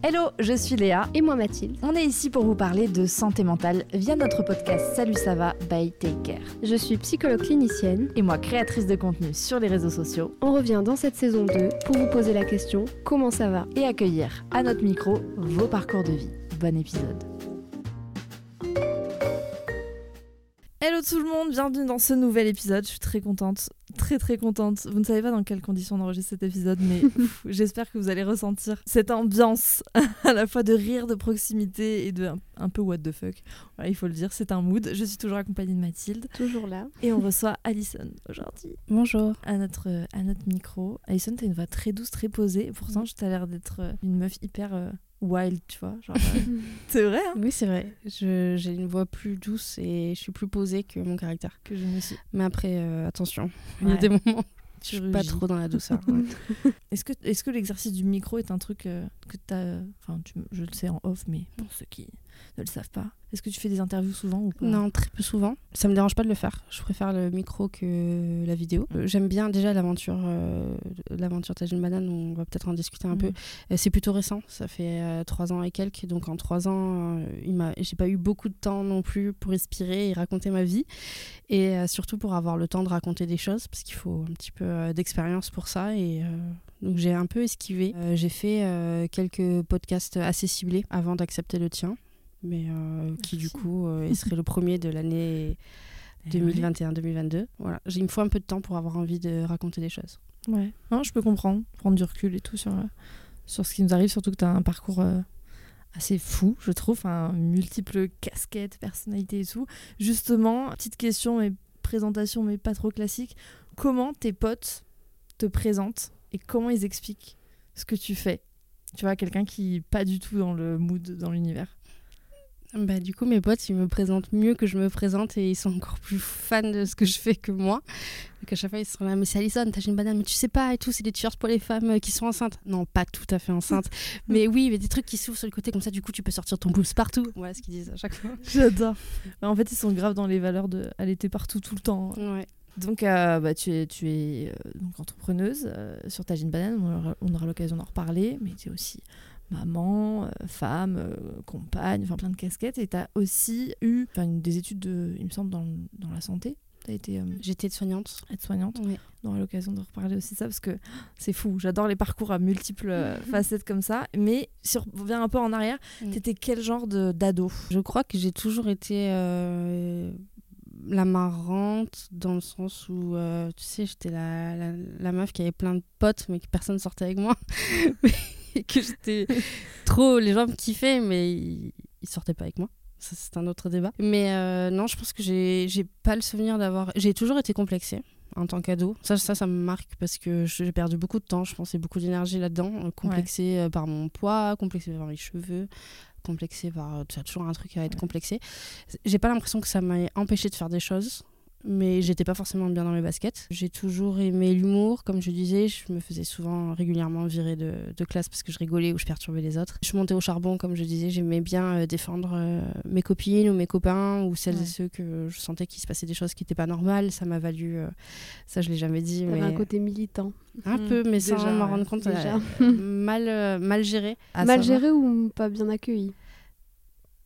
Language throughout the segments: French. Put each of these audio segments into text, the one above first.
Hello, je suis Léa. Et moi Mathilde. On est ici pour vous parler de santé mentale via notre podcast Salut ça va by Take Care. Je suis psychologue clinicienne. Et moi, créatrice de contenu sur les réseaux sociaux. On revient dans cette saison 2 pour vous poser la question comment ça va? Et accueillir à notre micro vos parcours de vie. Bon épisode. Hello tout le monde, bienvenue dans ce nouvel épisode. Je suis très contente, très très contente. Vous ne savez pas dans quelles conditions on enregistre cet épisode, mais j'espère que vous allez ressentir cette ambiance à la fois de rire, de proximité et de un, un peu what the fuck. Voilà, il faut le dire, c'est un mood. Je suis toujours accompagnée de Mathilde Toujours là. et on reçoit Alison aujourd'hui Bonjour. à notre, à notre micro. Alison, t'as une voix très douce, très posée. Pourtant, tu as l'air d'être une meuf hyper euh, wild, tu vois. genre, euh, c'est vrai hein, Oui, c'est vrai. Je- J'ai une voix plus douce et je suis plus posée que mon caractère. que je me suis. Mais après, euh, attention, il y a des moments je suis pas trop dans la douceur. ouais. Est-ce que, est que l'exercice du micro est un truc euh, que tu as. Enfin, tu- je le sais en off, mais pour ceux qui ne le savent pas, est-ce que tu fais des interviews souvent ou pas? Non, très peu souvent. Ça me dérange pas de le faire. Je préfère le micro que la vidéo. J'aime bien déjà l'aventure, euh, l'aventure Tajine Banane. On va peut-être en discuter un peu. Euh, C'est plutôt récent. Ça fait euh, trois ans et quelques. Donc en trois ans, euh, il m'a, j'ai pas eu beaucoup de temps non plus pour respirer et raconter ma vie. Et euh, surtout pour avoir le temps de raconter des choses, parce qu'il faut un petit peu d'expérience pour ça. Et donc j'ai un peu esquivé. Euh, j'ai fait euh, quelques podcasts assez ciblés avant d'accepter le tien, mais euh, qui du coup euh, serait le premier de l'année Eh ouais. 2021-2022. Voilà, J'ai- il me faut un peu de temps pour avoir envie de raconter des choses. Ouais. Non, je peux comprendre, prendre du recul et tout sur, euh, sur ce qui nous arrive, surtout que tu as un parcours euh, assez fou, je trouve, un multiples casquettes, personnalités et tout. Justement, petite question, mais présentation, mais pas trop classique. Comment tes potes te présentent et comment ils expliquent ce que tu fais? Tu vois, quelqu'un qui est pas du tout dans le mood, dans l'univers. Bah, du coup, mes potes, ils me présentent mieux que je me présente et ils sont encore plus fans de ce que je fais que moi. Donc à chaque fois, ils sont là, mais c'est Alison, t'as une banane, mais tu sais pas et tout, c'est des t-shirts pour les femmes euh, qui sont enceintes. Non, pas tout à fait enceintes. mais oui, a des trucs qui s'ouvrent sur le côté, comme ça, du coup, tu peux sortir ton blouse partout. Voilà ce qu'ils disent à chaque fois. J'adore. Bah, en fait, ils sont graves dans les valeurs de elle était partout tout le temps. Ouais. Donc, euh, bah, tu es, tu es euh, donc entrepreneuse euh, sur ta Gin Banane. On aura, on aura l'occasion d'en reparler. Mais tu es aussi maman, euh, femme, euh, compagne, enfin plein de casquettes. Et tu as aussi eu des études, de, il me semble, dans, dans la santé. Euh, J'étais soignante. aide-soignante. Ouais. On aura l'occasion de reparler aussi de ça parce que c'est fou. J'adore les parcours à multiples facettes comme ça. Mais si on revient un peu en arrière, Mm. t'étais quel genre de- d'ado? Je crois que j'ai toujours été euh, la marrante dans le sens où, euh, tu sais, j'étais la, la, la meuf qui avait plein de potes mais que personne sortait avec moi. que j'étais trop... Les gens me kiffaient mais ils, ils sortaient pas avec moi. Ça, c'est un autre débat. Mais euh, non, je pense que j'ai j'ai pas le souvenir d'avoir... J'ai toujours été complexée en tant qu'ado. Ça, ça, ça me marque parce que j'ai perdu beaucoup de temps, je pensais beaucoup d'énergie là-dedans. euh, Complexée euh, par mon poids, complexée par mes cheveux, complexée par... Tu as toujours un truc à être complexé. J'ai pas l'impression que ça m'a empêché de faire des choses, mais j'étais pas forcément bien dans mes baskets. J'ai toujours aimé l'humour, comme je disais, je me faisais souvent régulièrement virer de, de classe parce que je rigolais ou je perturbais les autres. Je montais au charbon, comme je disais, j'aimais bien euh, défendre euh, mes copines ou mes copains ou celles Ouais. et ceux que je sentais qu'il se passait des choses qui n'étaient pas normales. Ça m'a valu, euh, ça je l'ai jamais dit, mais un côté militant. un peu, mais sans déjà, m'en ouais. rendre compte, Déjà. euh, mal, euh, mal géré. Mal géré ou pas bien accueilli?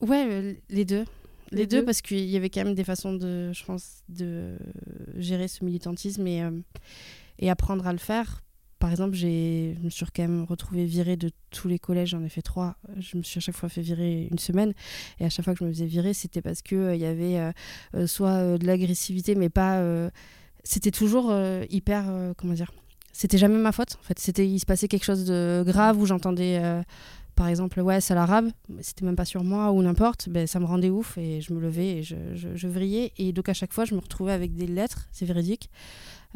Ouais, les deux. Les, Les deux, deux parce qu'il y avait quand même des façons de, je pense, de gérer ce militantisme et, euh, et apprendre à le faire. Par exemple, je me suis quand même retrouvée virée de tous les collèges, j'en ai fait trois. Je me suis à chaque fois fait virer une semaine. Et à chaque fois que je me faisais virer, c'était parce qu'il il y avait euh, euh, soit euh, de l'agressivité, mais pas. euh, c'était toujours euh, hyper. euh, comment dire C'était jamais ma faute. En fait, il se passait quelque chose de grave où j'entendais. Par exemple, ouais, c'est l'arabe, c'était même pas sur moi ou n'importe, ben, ça me rendait ouf et je me levais et je, je, vrillais. Et donc à chaque fois, je me retrouvais avec des lettres, c'est véridique,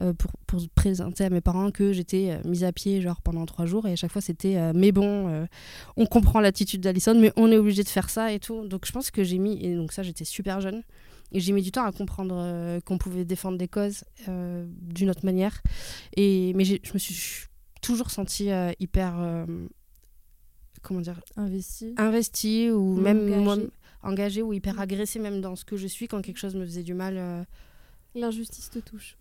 euh, pour, pour présenter à mes parents que j'étais euh, mise à pied genre pendant trois jours. Et à chaque fois c'était euh, mais bon on comprend l'attitude d'Alison mais on est obligé de faire ça et tout. Donc je pense que j'ai mis et donc ça j'étais super jeune et j'ai mis du temps à comprendre qu'on pouvait défendre des causes d'une autre manière. Et mais je me suis toujours sentie hyper comment dire Investi. investie ou même Engagée. moi engagée ou hyper Mm. agressée même dans ce que je suis quand quelque chose me faisait du mal euh, L'injustice te touche.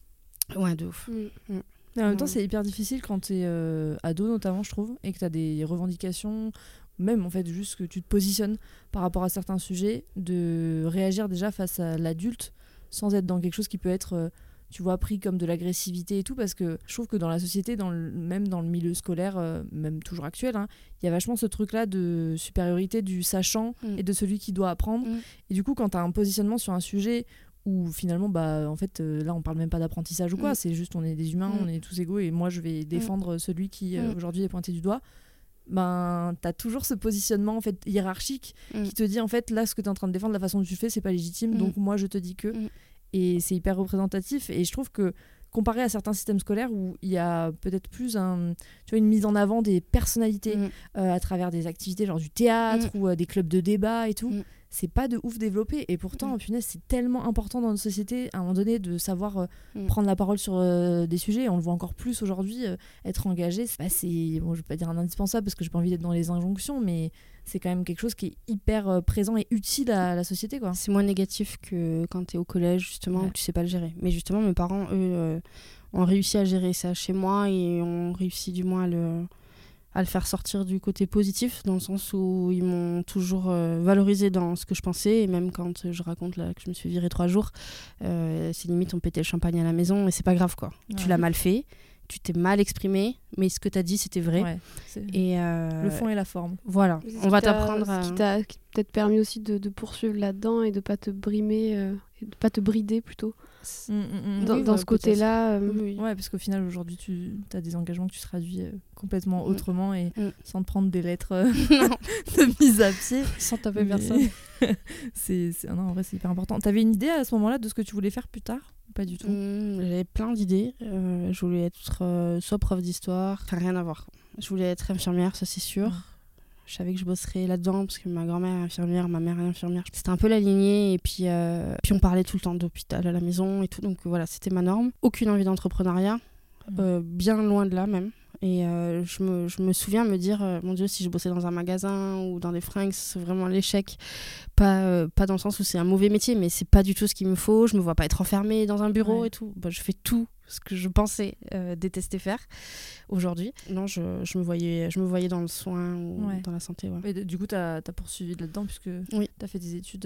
ouais de ouf Mm. Mais en même temps, c'est hyper difficile quand t'es euh, ado, notamment, je trouve, et que t'as des revendications, même en fait, juste que tu te positionnes par rapport à certains sujets, de réagir déjà face à l'adulte sans être dans quelque chose qui peut être, euh, tu vois, pris comme de l'agressivité et tout, parce que je trouve que dans la société, dans le- même dans le milieu scolaire, euh, même toujours actuel, hein, il y a vachement ce truc-là de supériorité du sachant Mm. et de celui qui doit apprendre. Mm. Et du coup, quand t'as un positionnement sur un sujet où finalement, bah, en fait, euh, là, on parle même pas d'apprentissage ou quoi, Mm. c'est juste on est des humains, on est tous égaux et moi, je vais défendre celui qui euh, aujourd'hui est pointé du doigt. Ben, t'as toujours ce positionnement en fait hiérarchique Mm. qui te dit en fait là ce que t'es en train de défendre, la façon dont tu le fais, c'est pas légitime, Mm. donc moi je te dis que. Mm. Et c'est hyper représentatif et je trouve que comparé à certains systèmes scolaires où il y a peut-être plus un, tu vois, une mise en avant des personnalités Mm. euh, à travers des activités genre du théâtre ou euh, des clubs de débat et tout, Mm. c'est pas de ouf développé. Et pourtant, Mm. punaise, c'est tellement important dans notre société à un moment donné de savoir euh, Mm. prendre la parole sur des sujets. On le voit encore plus aujourd'hui, être engagé, c'est, bah, c'est- bon, je vais pas dire un indispensable parce que j'ai pas envie d'être dans les injonctions, mais c'est quand même quelque chose qui est hyper euh, présent et utile à la société, quoi. C'est moins négatif que quand tu es au collège, justement, Ouais. où tu sais pas le gérer. Mais justement, mes parents, eux, euh, ont réussi à gérer ça chez moi et ont réussi du moins à le, à le faire sortir du côté positif, dans le sens où ils m'ont toujours euh, valorisé dans ce que je pensais. Et même quand je raconte là, que je me suis virée trois jours, euh, c'est limite on pétait le champagne à la maison et c'est pas grave quoi. Tu l'as mal fait, tu t'es mal exprimé, mais ce que tu as dit c'était vrai. Ouais, Et euh, Le fond et la forme. voilà, on va t'apprendre à... Ce qui t'a qui t'a peut-être permis aussi de, de poursuivre là-dedans et de pas te brimer, euh, et de pas te brider plutôt. Mm, mm, mm. Dans, Oui, dans bah, ce côté-là, euh, Oui, oui. Ouais, parce qu'au final, aujourd'hui, tu as des engagements que tu traduis euh, complètement autrement et sans te prendre des lettres euh, de mise à pied. sans taper Mais- personne. c'est, non, en vrai, c'est hyper important. T'avais une idée à ce moment-là de ce que tu voulais faire plus tard Ou Pas du tout? Mmh, J'avais plein d'idées. Euh, je voulais être euh, soit prof d'histoire, enfin rien à voir. Je voulais être infirmière, ça c'est sûr. Je savais que je bosserais là-dedans parce que ma grand-mère est infirmière, ma mère est infirmière. C'était un peu la lignée et puis, euh, puis on parlait tout le temps d'hôpital à la maison et tout. Donc voilà, c'était ma norme. Aucune envie d'entrepreneuriat, Mm. euh, bien loin de là même. Et euh, je, me, je me souviens me dire, euh, mon Dieu, si je bossais dans un magasin ou dans des fringues, c'est vraiment l'échec. Pas, euh, pas dans le sens où c'est un mauvais métier, mais c'est pas du tout ce qu'il me faut. Je me vois pas être enfermée dans un bureau Ouais. et tout. Bah, je fais tout ce que je pensais détester faire aujourd'hui. Non, je, je, me voyais, je me voyais dans le soin ou Ouais. dans la santé. Ouais. Et du coup, t'as as poursuivi là-dedans puisque Oui. t'as fait des études.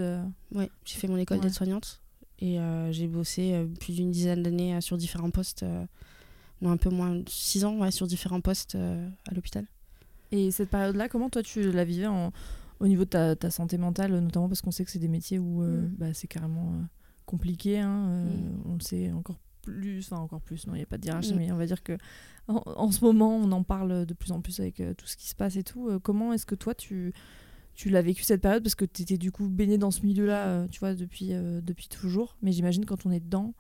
Ouais, j'ai fait mon école d'aide-soignante et j'ai bossé plus d'une dizaine d'années sur différents postes. Euh, non, un peu moins, de six ans, ouais, sur différents postes euh, à l'hôpital. Et cette période-là, comment toi tu la vivais en- au niveau de ta, ta santé mentale, notamment parce qu'on sait que c'est des métiers où euh, Mm. bah, c'est carrément euh, compliqué. hein, euh, Mm. On le sait encore plus, enfin encore plus, non, il n'y a pas de hiérarchie, Mm. mais on va dire que en, en ce moment, on en parle de plus en plus avec euh, tout ce qui se passe et tout. Euh, comment est-ce que toi tu, tu l'as vécu cette période? Parce que tu étais du coup baigné dans ce milieu-là, euh, tu vois, depuis, euh, depuis toujours. Mais j'imagine quand on est dedans.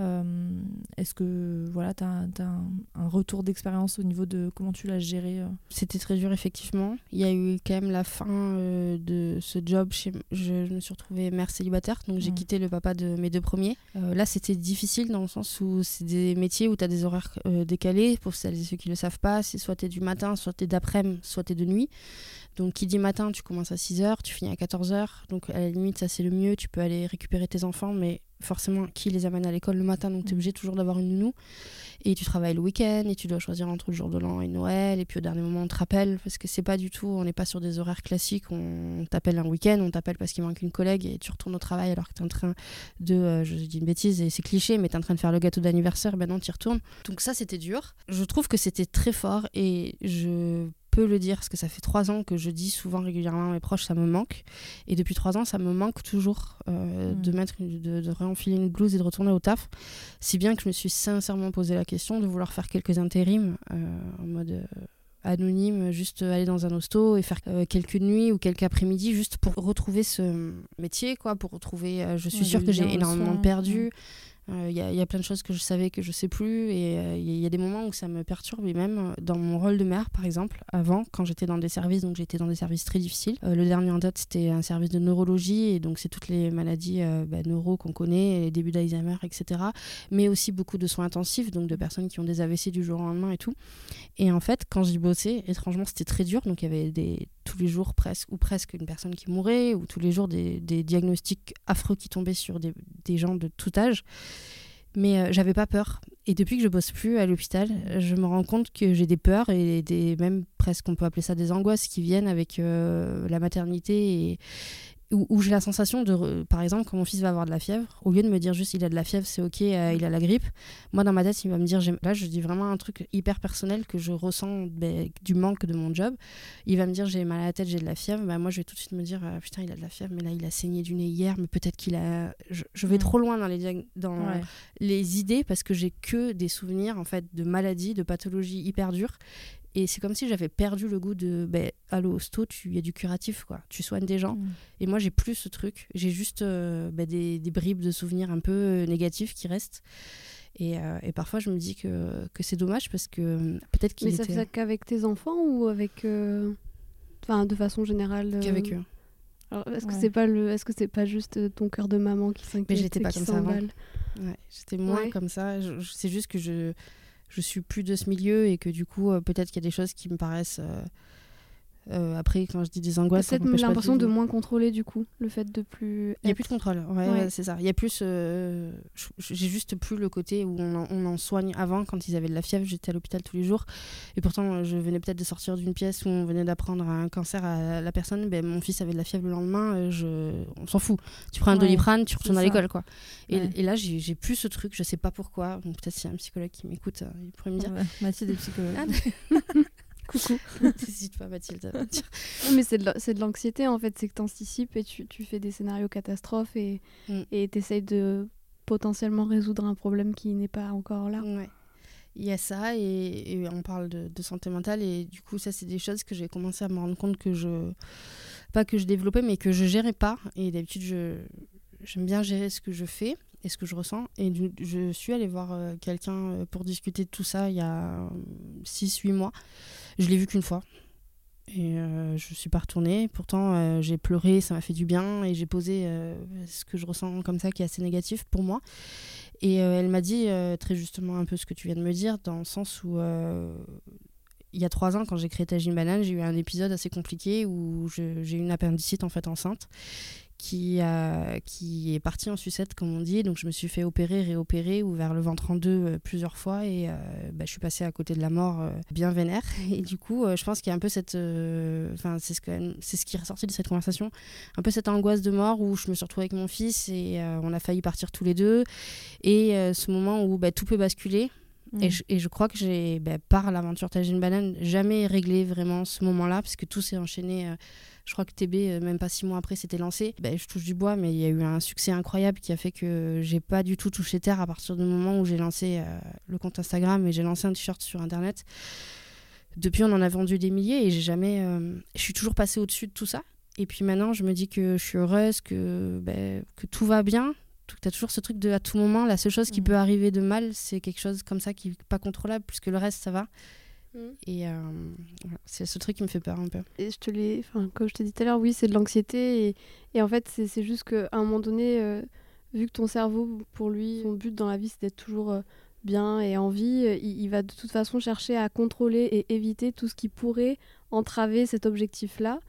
Euh, Est-ce que voilà, tu as, un, un retour d'expérience au niveau de comment tu l'as géré euh C'était très dur, effectivement. Il y a eu quand même la fin euh, de ce job. Chez... Je, je me suis retrouvée mère célibataire, donc j'ai Mm. quitté le papa de mes deux premiers. Là, c'était difficile dans le sens où c'est des métiers où tu as des horaires décalés. Pour celles et ceux qui ne le savent pas, c'est soit tu es du matin, soit tu es d'après-midi, soit tu es de nuit. Donc, qui dit matin, tu commences à 6h, tu finis à 14h. Donc, à la limite, ça c'est le mieux. Tu peux aller récupérer tes enfants, mais forcément, qui les amène à l'école le matin? Donc, tu es Mm. obligé toujours d'avoir une nounou. Et tu travailles le week-end et tu dois choisir entre le jour de l'an et Noël. Et puis, au dernier moment, on te rappelle parce que c'est pas du tout, on n'est pas sur des horaires classiques. On t'appelle un week-end, on t'appelle parce qu'il manque une collègue et tu retournes au travail alors que tu es en train de. euh, je dis une bêtise et c'est cliché, mais tu es en train de faire le gâteau d'anniversaire. Ben non, tu y retournes. Donc, ça, c'était dur. Je trouve que c'était très fort et je peux le dire parce que ça fait trois ans que je dis souvent régulièrement à mes proches ça me manque et depuis trois ans ça me manque toujours euh, de mettre une- de, de réenfiler une blouse et de retourner au taf si bien que je me suis sincèrement posé la question de vouloir faire quelques intérims euh, en mode euh, anonyme, juste aller dans un hosto et faire quelques nuits ou quelques après-midi juste pour retrouver ce métier, quoi, pour retrouver. je suis Ouais, sûre que j'ai énormément soin, perdu. ouais. Euh, Il il y a plein de choses que je savais que je sais plus et euh, il y, a- il y a des moments où ça me perturbe et même euh, dans mon rôle de mère par exemple avant quand j'étais dans des services donc j'étais dans des services très difficiles Euh, le dernier en date c'était un service de neurologie et donc c'est toutes les maladies euh, bah, neuro qu'on connaît les débuts d'Alzheimer etc mais aussi beaucoup de soins intensifs donc de personnes qui ont des AVC du jour au lendemain et tout. Et en fait quand j'y bossais étrangement c'était très dur donc il y avait des tous les jours presque ou presque une personne qui mourait ou tous les jours des, diagnostics affreux qui tombaient sur des, gens de tout âge mais euh, j'avais pas peur. Et depuis que je bosse plus à l'hôpital, je me rends compte que j'ai des peurs et des même presque on peut appeler ça des angoisses qui viennent avec euh, la maternité où, où j'ai la sensation de, par exemple, quand mon fils va avoir de la fièvre, au lieu de me dire juste il a de la fièvre, c'est ok, euh, il a la grippe, moi dans ma tête il va me dire, là je dis vraiment un truc hyper personnel que je ressens ben, du manque de mon job. Il va me dire j'ai mal à la tête, j'ai de la fièvre, ben, moi je vais tout de suite me dire euh, putain il a de la fièvre, mais là il a saigné du nez hier, mais peut-être qu'il a, je, je vais Mm. trop loin dans les dans Ouais. les idées parce que j'ai que des souvenirs en fait de maladies, de pathologies hyper dures. Et c'est comme si j'avais perdu le goût de ben, à l'hosto, il y a du curatif, quoi. Tu soignes des gens. Mm. Et moi, j'ai plus ce truc. J'ai juste euh, ben, des, des bribes de souvenirs un peu euh, négatifs qui restent. Et, euh, et parfois, je me dis que, que c'est dommage parce que peut-être qu'il Mais ça était fait ça qu'avec tes enfants ou avec. euh, Enfin, de façon générale. euh, qu'avec eux. alors, Est-ce que Ouais. c'est pas le, est-ce que c'est pas juste ton cœur de maman qui s'inquiète j'étais et pas comme ça avant. Ouais, J'étais moins Ouais. comme ça. C'est juste que je, je suis plus de ce milieu et que du coup, euh, peut-être qu'il y a des choses qui me paraissent. Euh, après, quand je dis des angoisses, peut-être l'impression de moins contrôler du coup, le fait de plus. Il n'y a plus de contrôle, ouais, c'est ça. Il y a plus, euh, j'ai juste plus le côté où on en, on en soigne. Avant, quand ils avaient de la fièvre, j'étais à l'hôpital tous les jours, et pourtant je venais peut-être de sortir d'une pièce où on venait d'apprendre un cancer à la personne. Ben, mon fils avait de la fièvre le lendemain, euh, je... on s'en fout. Tu prends un Ouais, doliprane, tu retournes à l'école, quoi. Et, là, j'ai plus ce truc, je sais pas pourquoi. Peut-être s'il y a un psychologue qui m'écoute, il pourrait me dire. Mathilde est psychologue. Ah, Coucou. N'hésite pas, Mathilde. Non, mais c'est de l'anxiété en fait, c'est que tu anticipes et tu, tu fais des scénarios catastrophes et Mm. et t'essayes de potentiellement résoudre un problème qui n'est pas encore là. Ouais. Il y a ça et, et on parle de, de santé mentale et du coup ça c'est des choses que j'ai commencé à me rendre compte que je pas que je développais mais que je gérais pas et d'habitude je j'aime bien gérer ce que je fais et ce que je ressens. Et je suis allée voir euh, quelqu'un euh, pour discuter de tout ça il y a 6-8 mois. Je l'ai vu qu'une fois. Et euh, je suis pas retournée. Pourtant euh, j'ai pleuré ça m'a fait du bien. Et j'ai posé euh, ce que je ressens comme ça qui est assez négatif pour moi. Et euh, elle m'a dit euh, très justement un peu ce que tu viens de me dire, dans le sens où euh, il y a trois ans, quand j'ai créé Tagine Banane, j'ai eu un épisode assez compliqué où j'ai eu une appendicite en fait enceinte qui, a, qui est partie en sucette, comme on dit. Donc je me suis fait opérer, réopérer, ouvert le ventre en deux euh, plusieurs fois et euh, bah, je suis passée à côté de la mort euh, bien vénère. Et du coup, euh, je pense qu'il y a un peu cette. euh, Enfin, c'est ce, que- c'est ce qui est ressorti de cette conversation, un peu cette angoisse de mort où je me suis retrouvée avec mon fils et euh, on a failli partir tous les deux. Et euh, ce moment où bah, tout peut basculer. Mm. Et, je, et je crois que j'ai, bah, par l'aventure Tagine Banane, jamais réglé vraiment ce moment-là, parce que tout s'est enchaîné. Je crois que TB, euh, même pas six mois après, c'était lancé. Bah, je touche du bois, mais il y a eu un succès incroyable qui a fait que j'ai pas du tout touché terre à partir du moment où j'ai lancé euh, le compte Instagram et j'ai lancé un t-shirt sur Internet. Depuis, on en a vendu des milliers et j'ai jamais. euh, je suis toujours passée au-dessus de tout ça. Et puis maintenant, je me dis que je suis heureuse, que, ben, que tout va bien. Tu as toujours ce truc de à tout moment, la seule chose qui Mm. peut arriver de mal, c'est quelque chose comme ça qui n'est pas contrôlable, puisque le reste, ça va. Mm. Et euh, voilà, c'est ce truc qui me fait peur un peu. Et je te l'ai, enfin, comme je t'ai dit tout à l'heure, oui, c'est de l'anxiété. Et, et en fait, c'est c'est juste qu'à un moment donné, euh, vu que ton cerveau, pour lui, son but dans la vie, c'est d'être toujours euh, bien et en vie, il, il va de toute façon chercher à contrôler et éviter tout ce qui pourrait entraver cet objectif-là.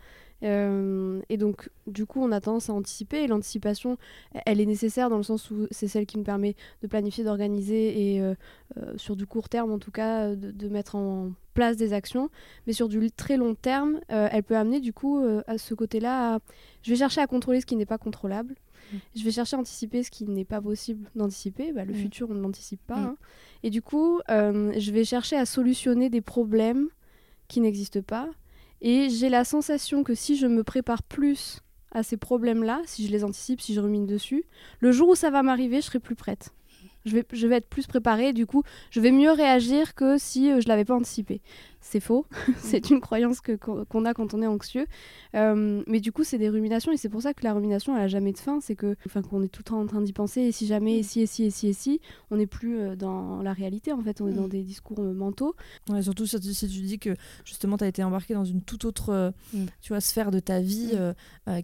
Euh, et donc, du coup, on a tendance à anticiper. Et l'anticipation, elle est nécessaire dans le sens où c'est celle qui nous permet de planifier, d'organiser et, euh, euh, sur du court terme, en tout cas, de, de mettre en place des actions mais sur du très long terme, elle peut amener du coup à ce côté-là. à- Je vais chercher à contrôler ce qui n'est pas contrôlable. Mm. Je vais chercher à anticiper ce qui n'est pas possible d'anticiper. Bah, le Mm. futur, on ne l'anticipe pas. Mm. hein. Et du coup, je vais chercher à solutionner des problèmes qui n'existent pas. Et j'ai la sensation que si je me prépare plus à ces problèmes-là, si je les anticipe, si je rumine dessus, le jour où ça va m'arriver, je serai plus prête. Je vais, être plus préparée, du coup, je vais mieux réagir que si euh, je l'avais pas anticipé. C'est faux. c'est une croyance que, qu'on a quand on est anxieux. Euh, mais du coup, c'est des ruminations et c'est pour ça que la rumination, elle a jamais de fin. C'est que, enfin, qu'on est tout le temps en train d'y penser et si jamais, et si, et si, et si, et si, on n'est plus euh, dans la réalité en fait. On est dans des discours euh, mentaux. Ouais, surtout si tu, si tu dis que justement, tu as été embarqué dans une toute autre tu vois, sphère de ta vie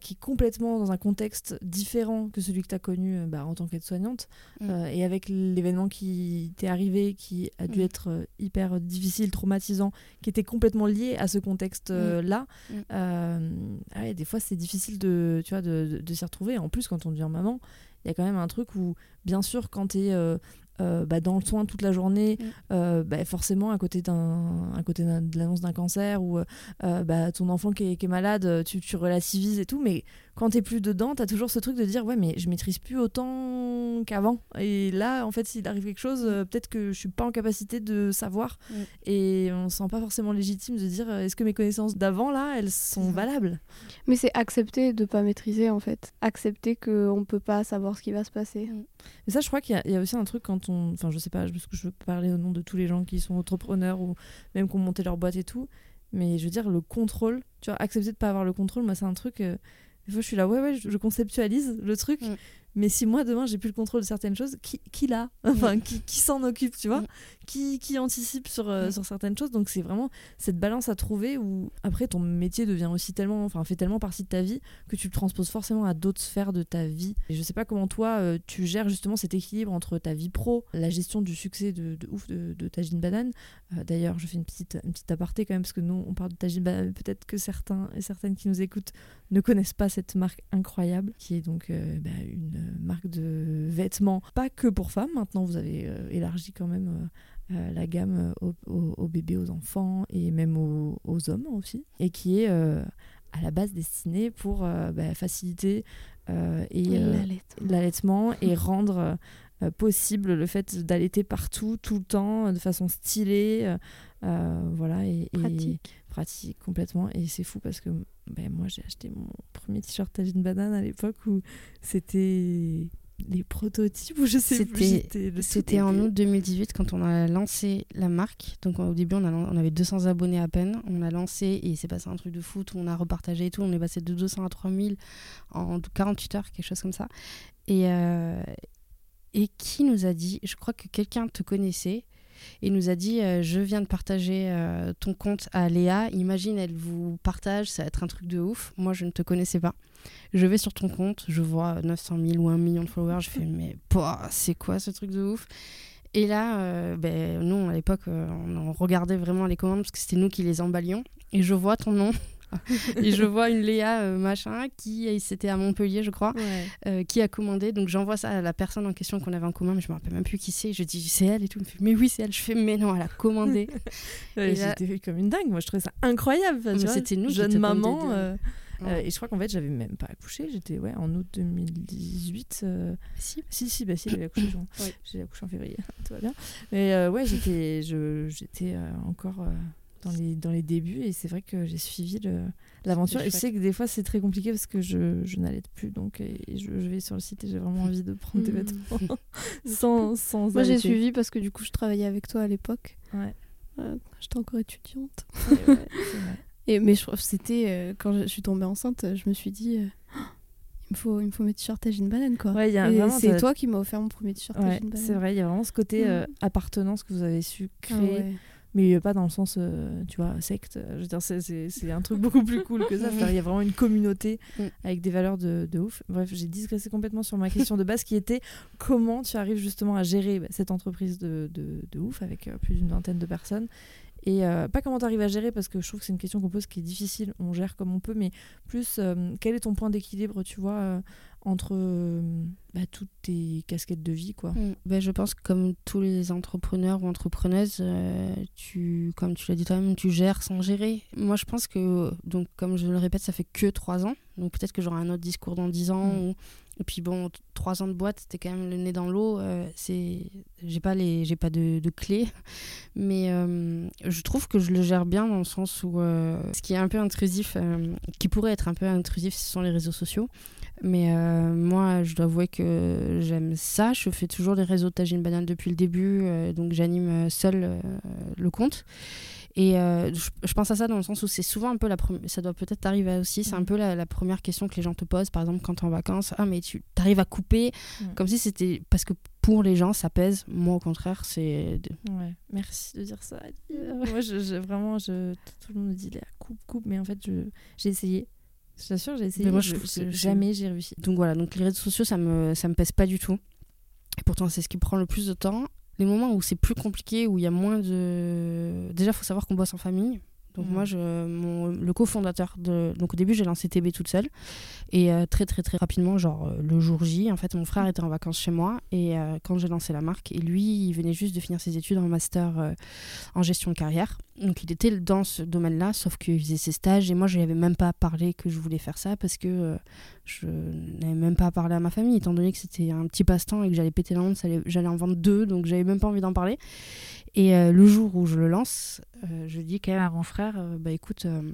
qui est complètement dans un contexte différent que celui que tu as connu bah, en tant qu'aide-soignante et avec l'événement qui t'est arrivé, qui a dû être hyper difficile, traumatisant qui était complètement lié à ce contexte-là. Mm. Mm. Euh, des fois, c'est difficile de, tu vois, de, de, s'y retrouver. En plus, quand on devient maman, il y a quand même un truc où, bien sûr, quand tu es euh, euh, bah, dans le soin toute la journée, mm. bah, forcément, à côté, d'un, à côté de l'annonce d'un cancer ou bah, ton enfant qui est, qui est malade, tu, tu relativises et tout. Mais quand t'es plus dedans, t'as toujours ce truc de dire ouais mais je maîtrise plus autant qu'avant. Et là, en fait, s'il arrive quelque chose, euh, peut-être que je suis pas en capacité de savoir. Mm. Et on se sent pas forcément légitime de dire euh, est-ce que mes connaissances d'avant là, elles sont valables? Mais c'est accepter de pas maîtriser en fait, accepter qu'on peut pas savoir ce qui va se passer. Mm. Mais ça, je crois qu'il y, a aussi un truc quand enfin je sais pas, parce que je veux parler au nom de tous les gens qui sont entrepreneurs ou même qui ont monté leur boîte et tout. Mais je veux dire, le contrôle, tu vois, accepter de pas avoir le contrôle, moi, c'est un truc. Euh, des fois, je suis là, ouais, ouais, je, conceptualise le truc. Mm. Mais si moi, demain, j'ai plus le contrôle de certaines choses, qui, qui l'a Enfin, mm. qui, qui s'en occupe, tu vois mm. qui, qui, anticipe sur, euh, sur certaines choses Donc, c'est vraiment cette balance à trouver où, après, ton métier devient aussi tellement, enfin, fait tellement partie de ta vie que tu le transposes forcément à d'autres sphères de ta vie. Et je sais pas comment toi, euh, tu gères justement cet équilibre entre ta vie pro, la gestion du succès de, de ouf de, de Tajine Banane. Euh, d'ailleurs, je fais une petite, une petite aparté quand même, parce que nous, on parle de Tajine Banane, peut-être que certains et certaines qui nous écoutent ne connaissent pas cette marque incroyable, qui est donc bah, une marque de vêtements, pas que pour femmes. Maintenant, vous avez euh, élargi quand même euh, euh, la gamme aux, bébés, aux enfants et même aux, hommes aussi, et qui est à la base destinée pour bah, faciliter et l'allaitement et rendre possible le fait d'allaiter partout, tout le temps, de façon stylée, voilà, et, pratique. Pratique complètement. Et c'est fou parce que ben, moi j'ai acheté mon premier t-shirt Tajine Banane à l'époque où c'était les prototypes ou je sais plus. C'était en août 2018 quand on a lancé la marque. Donc au début on, on avait 200 abonnés à peine. On a lancé et il s'est passé un truc de foot où on a repartagé et tout. On est passé de 200 à 3000 en 48 heures, quelque chose comme ça. Et, euh, et qui nous a dit, je crois que quelqu'un te connaissait et nous a dit euh, Je viens de partager euh, ton compte à Léa. Imagine, elle vous partage, ça va être un truc de ouf. Moi, je ne te connaissais pas. Je vais sur ton compte, je vois 900 000 ou 1 million de followers. Je fais Mais c'est quoi ce truc de ouf? Et là, euh, ben, nous, à l'époque, on regardait vraiment les commandes parce que c'était nous qui les emballions. Et je vois ton nom et je vois une Léa euh, machin qui c'était à Montpellier je crois euh, qui a commandé. Donc j'envoie ça à la personne en question qu'on avait en commun mais je me rappelle même plus qui c'est. Je dis c'est elle et tout. Me fait mais oui c'est elle. Je fais mais non elle a commandé. J'étais comme une dingue. Moi je trouvais ça incroyable c'était nous jeune maman euh, et je crois qu'en fait j'avais même pas accouché. J'étais ouais en août 2018 si. Si si bah si j'ai accouché en, j'ai accouché en février tout va bien. Mais ouais j'étais j'étais encore dans les, dans les débuts et c'est vrai que j'ai suivi l'aventure et je sais que des fois c'est très compliqué parce que je, je n'allais plus donc et je, vais sur le site et j'ai vraiment envie de prendre des vêtements sans, sans Moi j'ai suivi parce que du coup je travaillais avec toi à l'époque. Ouais. Euh, j'étais encore étudiante. et, mais c'était euh, quand je, suis tombée enceinte, je me suis dit. Euh, il me faut, il me faut mes t-shirts à une banane quoi. Ouais, c'est toi qui m'as offert mon premier t-shirt ouais, banane. C'est vrai, il y a vraiment ce côté mmh. appartenance que vous avez su ah créer mais pas dans le sens, euh, tu vois, secte. Je veux dire, c'est un truc beaucoup plus cool que ça. Il y a vraiment une communauté mm. avec des valeurs de, de ouf. Bref, j'ai digressé complètement sur ma question de base qui était comment tu arrives justement à gérer bah, cette entreprise de, de, de ouf avec euh, plus d'une vingtaine de personnes. Et euh, pas comment tu arrives à gérer, parce que je trouve que c'est une question qu'on pose qui est difficile. On gère comme on peut, mais plus quel est ton point d'équilibre, tu vois, entre euh, bah, toutes tes casquettes de vie quoi. Mm. Ben, je pense que comme tous les entrepreneurs ou entrepreneuses, euh, tu, comme tu l'as dit toi-même, tu gères sans gérer. Moi je pense que, donc comme je le répète, ça fait que trois ans. Donc peut-être que j'aurai un autre discours dans dix ans. Mm. Et puis bon, trois ans de boîte, c'était quand même le nez dans l'eau. Euh, c'est, j'ai pas les, j'ai pas de, de clés, mais je trouve que je le gère bien dans le sens où ce qui est un peu intrusif, qui pourrait être un peu intrusif, ce sont les réseaux sociaux. Mais euh, moi, je dois avouer que j'aime ça. Je fais toujours les réseaux de Tagine Banane depuis le début, euh, donc j'anime seul euh, le compte. Et je, je pense à ça dans le sens où c'est souvent un peu la première. Ça doit peut-être t'arriver aussi. C'est un Mhm. peu la, la première question que les gens te posent, par exemple, quand t'es en vacances. Ah, mais tu arrives à couper. Mhm. Comme si c'était. Parce que pour les gens, ça pèse. Moi, au contraire, c'est. Ouais, merci de dire ça. Moi, je, je- vraiment, je, tout le monde me dit coupe, coupe, mais en fait, je, j'ai essayé. Je j'ai essayé. Mais moi, je je, jamais j'ai réussi. Donc voilà, donc les réseaux sociaux, ça me, ça me pèse pas du tout. Et pourtant, c'est ce qui prend le plus de temps. Les moments où c'est plus compliqué, où il y a moins de. Déjà, il faut savoir qu'on bosse en famille. Donc Mhm. moi, je, mon, le cofondateur de... Donc au début, j'ai lancé TB toute seule. Et euh, très très très rapidement, genre euh, le jour J, en fait, mon frère était en vacances chez moi. Et euh, quand j'ai lancé la marque, et lui, il venait juste de finir ses études en master en gestion de carrière. Donc il était dans ce domaine-là, sauf qu'il faisait ses stages. Et moi, je lui avais même pas parlé que je voulais faire ça parce que je n'avais même pas parlé à ma famille, étant donné que c'était un petit passe-temps et que j'allais péter la honte, j'allais en vendre deux, donc j'avais même pas envie d'en parler. Et le jour où je le lance, je dis quand même à mon frère, euh, bah écoute, euh,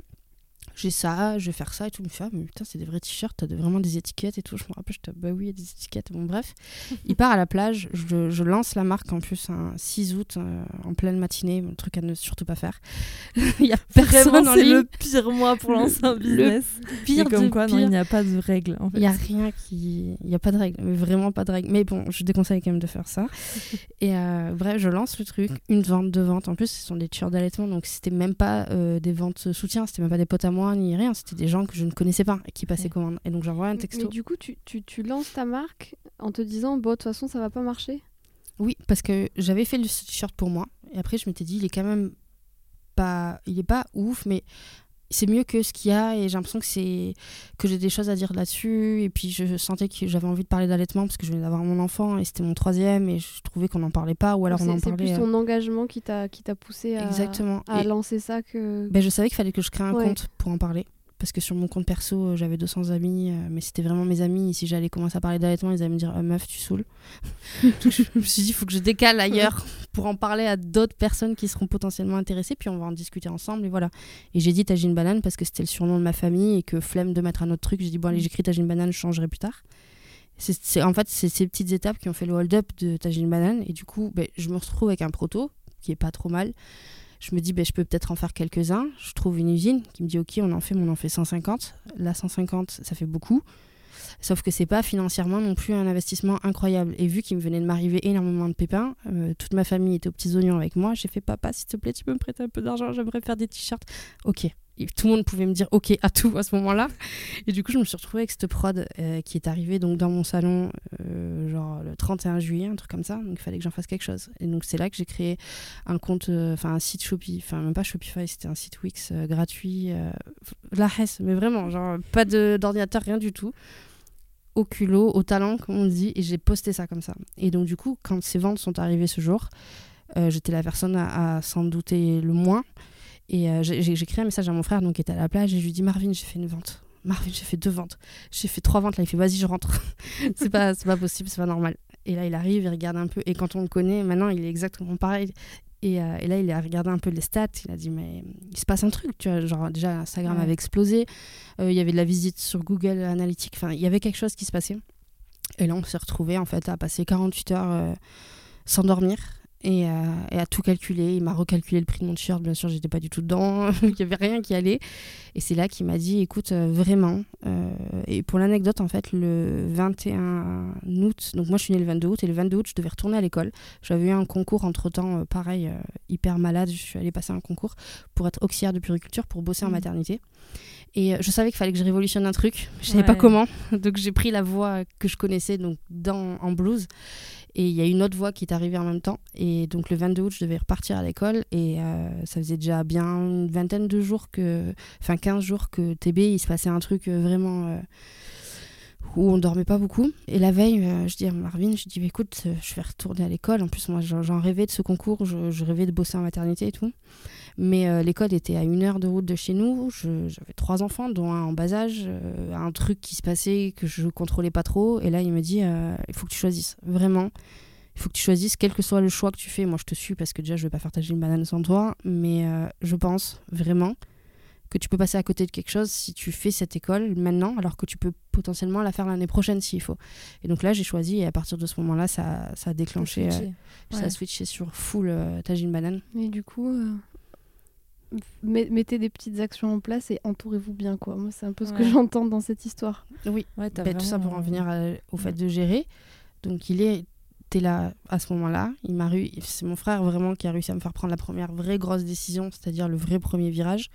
j'ai ça, je vais faire ça et tout. Il me fait, ah, mais putain, c'est des vrais t-shirts, t'as de- vraiment des étiquettes et tout. Je me rappelle, j'étais, bah oui, il y a des étiquettes. Bon, bref. il part à la plage, je, je lance la marque en plus un 6 août, euh, en pleine matinée, un truc à ne surtout pas faire. il y a personne Vraiment, en c'est ligne. le pire mois pour Le- lancer un le business. Pire Et comme quoi, non, il n'y a pas de règles. En fait. Il n'y a rien qui. Il n'y a pas de règle, mais vraiment pas de règle. Mais bon, je déconseille quand même de faire ça. Et euh, bref, je lance le truc, une vente, deux ventes. En plus, ce sont des tueurs d'allaitement, donc c'était même pas euh, des ventes soutien, c'était même pas des potes à moi ni rien. C'était des gens que je ne connaissais pas et qui passaient Ouais. commande. Et donc j'envoie un Mais texto. du coup, tu, tu, tu lances ta marque en te disant, bon, de toute façon, ça va pas marcher. Oui, parce que j'avais fait le t-shirt pour moi. Et après, je m'étais dit, il est quand même pas. Il est pas ouf, mais c'est mieux que ce qu'il y a. Et j'ai l'impression que c'est que j'ai des choses à dire là-dessus. Et puis, je sentais que j'avais envie de parler d'allaitement parce que je venais d'avoir mon enfant et c'était mon troisième. Et je trouvais qu'on n'en parlait pas. Ou alors on C'est en c'est parlait. plus euh, ton engagement qui t'a qui t'a poussé à, Exactement. à Et- lancer ça que. Ben, je savais qu'il fallait que je crée un Ouais. compte pour en parler. Parce que sur mon compte perso, euh, j'avais 200 amis, euh, mais c'était vraiment mes amis. Et si j'allais commencer à parler d'allaitement, ils allaient me dire Ah, Meuf, tu saoules. Donc, je me suis dit Il faut que je décale ailleurs pour en parler à d'autres personnes qui seront potentiellement intéressées. Puis on va en discuter ensemble. Et voilà. Et j'ai dit Tagine Banane parce que c'était le surnom de ma famille et que flemme de mettre un autre truc. J'ai dit Bon, allez, j'écris Tagine Banane, je changerai plus tard. C'est, en fait, c'est ces petites étapes qui ont fait le hold-up de Tagine Banane. Et du coup, ben, je me retrouve avec un proto qui est pas trop mal. Je me dis, ben, je peux peut-être en faire quelques-uns. Je trouve une usine qui me dit, OK, on en fait, on en fait 150. Là, 150, ça fait beaucoup. Sauf que c'est pas financièrement non plus un investissement incroyable. Et vu qu'il me venait de m'arriver énormément de pépins, euh, toute ma famille était aux petits oignons avec moi. J'ai fait, papa, s'il te plaît, tu peux me prêter un peu d'argent, j'aimerais faire des t-shirts. OK. Tout le monde pouvait me dire OK à tout à ce moment-là. Et du coup, je me suis retrouvée avec cette prod euh, qui est arrivée donc, dans mon salon, euh, genre le 31 juillet, un truc comme ça. Donc il fallait que j'en fasse quelque chose. Et donc c'est là que j'ai créé un compte, euh, enfin un site Shopify, enfin même pas Shopify, c'était un site Wix gratuit, la Hesse, mais vraiment, genre pas d'ordinateur, rien du tout. Au culot, au talent, comme on dit, et j'ai posté ça comme ça. Et donc du coup, quand ces ventes sont arrivées ce jour, j'étais la personne à, à s'en douter le moins. Et euh, j'ai écrit un message à mon frère, donc qui était à la plage, et je lui dis Marvin, j'ai fait une vente. Marvin, j'ai fait deux ventes. J'ai fait trois ventes. Là, il fait vas-y, je rentre. c'est pas, pas possible, c'est pas normal. Et là, il arrive, il regarde un peu. Et quand on le connaît, maintenant, il est exactement pareil. Et, euh, et là, il a regardé un peu les stats. Il a dit mais il se passe un truc, tu vois. Genre déjà, Instagram Ouais. avait explosé. Euh, il y avait de la visite sur Google Analytics. Enfin, il y avait quelque chose qui se passait. Et là, on s'est retrouvé en fait à passer 48 heures euh, sans dormir et, euh, et à tout calculer. Il m'a recalculé le prix de mon t-shirt, bien sûr, j'étais pas du tout dedans, il y avait rien qui allait. Et c'est là qu'il m'a dit, écoute, euh, vraiment. euh, et pour l'anecdote, en fait, le 21 août, donc moi je suis née le 22 août, et le 22 août, je devais retourner à l'école. J'avais eu un concours entre temps, pareil, euh, hyper malade. Je suis allée passer un concours pour être auxiliaire de puriculture, pour bosser en Mhm. maternité. Et je savais qu'il fallait que je révolutionne un truc. Je savais pas comment. Donc j'ai pris la voie que je connaissais donc dans, en blues. Et il y a une autre voie qui est arrivée en même temps. Et donc le 22 août, je devais repartir à l'école. Et euh, ça faisait déjà bien une vingtaine de jours que. Enfin 15 jours que TB, il se passait un truc euh, vraiment. euh, où on dormait pas beaucoup. Et la veille, je dis à Marvin, je dis écoute, je vais retourner à l'école. En plus, moi, j'en rêvais de ce concours. Je rêvais de bosser en maternité et tout. Mais euh, l'école était à une heure de route de chez nous. J'avais trois enfants, dont un en bas âge. euh, un truc qui se passait que je contrôlais pas trop. Et là, il me dit euh, il faut que tu choisisses. Vraiment. Il faut que tu choisisses, quel que soit le choix que tu fais. Moi, je te suis parce que déjà, je vais pas partager une banane sans toi. Mais je pense vraiment que tu peux passer à côté de quelque chose si tu fais cette école maintenant, alors que tu peux potentiellement la faire l'année prochaine s'il faut. Et donc là, j'ai choisi et à partir de ce moment-là, ça, ça a déclenché, euh, ça a switché sur full euh, tagine banane. Et du coup, euh, mettez des petites actions en place et entourez-vous bien, quoi. Moi, c'est un peu ce que j'entends dans cette histoire. Oui, Ouais, Bah, tout ça pour en venir à- au fait de gérer. Donc il est était là à ce moment-là. Il m'a c'est mon frère vraiment qui a réussi à me faire prendre la première vraie grosse décision, c'est-à-dire le vrai premier virage.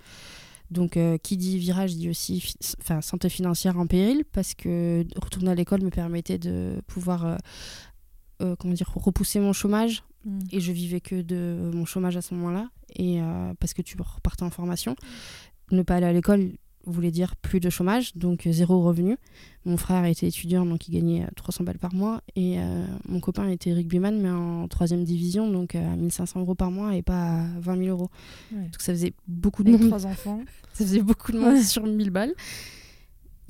Donc euh, qui dit virage dit aussi fi- enfin, santé financière en péril parce que retourner à l'école me permettait de pouvoir euh, euh, comment dire repousser mon chômage Mm. et je vivais que de mon chômage à ce moment-là et euh, parce que tu repartais en formation ne pas aller à l'école voulait dire plus de chômage donc euh, zéro revenu mon frère était étudiant donc il gagnait euh, 300 balles par mois et euh, mon copain était rugbyman mais en troisième division donc euh, à 1500 euros par mois et pas à 20 000 euros Ouais. donc ça faisait beaucoup de monde trois enfants. ça faisait beaucoup de monde Ouais. sur 1000 balles.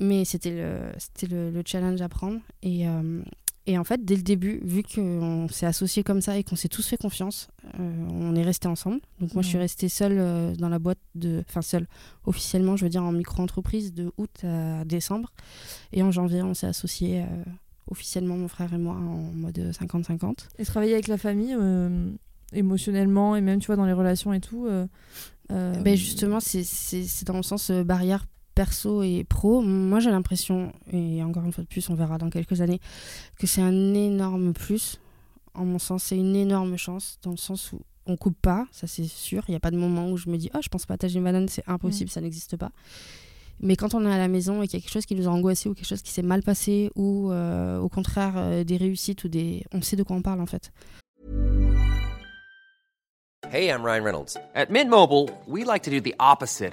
Mais c'était le, c'était le, le challenge à prendre. Et, euh, et en fait, dès le début, vu qu'on s'est associés comme ça et qu'on s'est tous fait confiance, euh, on est restés ensemble. Donc moi, je suis restée seule euh, dans la boîte de... Enfin, seule, officiellement, je veux dire, en micro-entreprise de août à décembre. Et en janvier, on s'est associés euh, officiellement, mon frère et moi, en mode 50-50. Et travailler avec la famille, émotionnellement, et même, tu vois, dans les relations et tout. Ben justement, c'est- dans le sens barrière perso et pro. Moi, j'ai l'impression, et encore une fois de plus, on verra dans quelques années, que c'est un énorme plus. En mon sens, c'est une énorme chance, dans le sens où on coupe pas, ça c'est sûr. Il n'y a pas de moment où je me dis, oh, je pense pas partager une banane, c'est impossible, ça n'existe pas. Mais quand on est à la maison et qu'il y a quelque chose qui nous a angoissé ou quelque chose qui s'est mal passé ou euh, au contraire euh, des réussites ou des... On sait de quoi on parle en fait. Hey, I'm Ryan Reynolds. At Mint Mobile, we like to do the opposite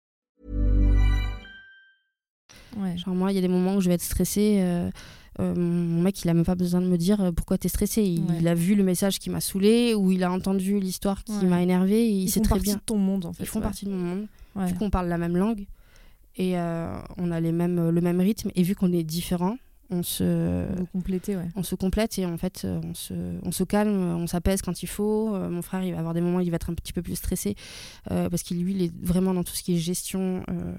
Ouais. Genre moi, il y a des moments où je vais être stressée. euh, euh, mon mec, il a même pas besoin de me dire euh, pourquoi t'es stressée. Il, Ouais. il a vu le message qui m'a saoulée ou il a entendu l'histoire qui m'a énervée. Et il Ils sait font très partie bien. de ton monde, en fait. Ils font partie de mon monde. Ouais. Vu qu'on parle la même langue et euh, on a les mêmes, le même rythme. Et vu qu'on est différents, on se, Vous complétez, ouais. on se complète et en fait euh, on se, on se calme, on s'apaise quand il faut. Euh, mon frère il va avoir des moments où il va être un petit peu plus stressé euh, parce qu'il lui il est vraiment dans tout ce qui est gestion, euh,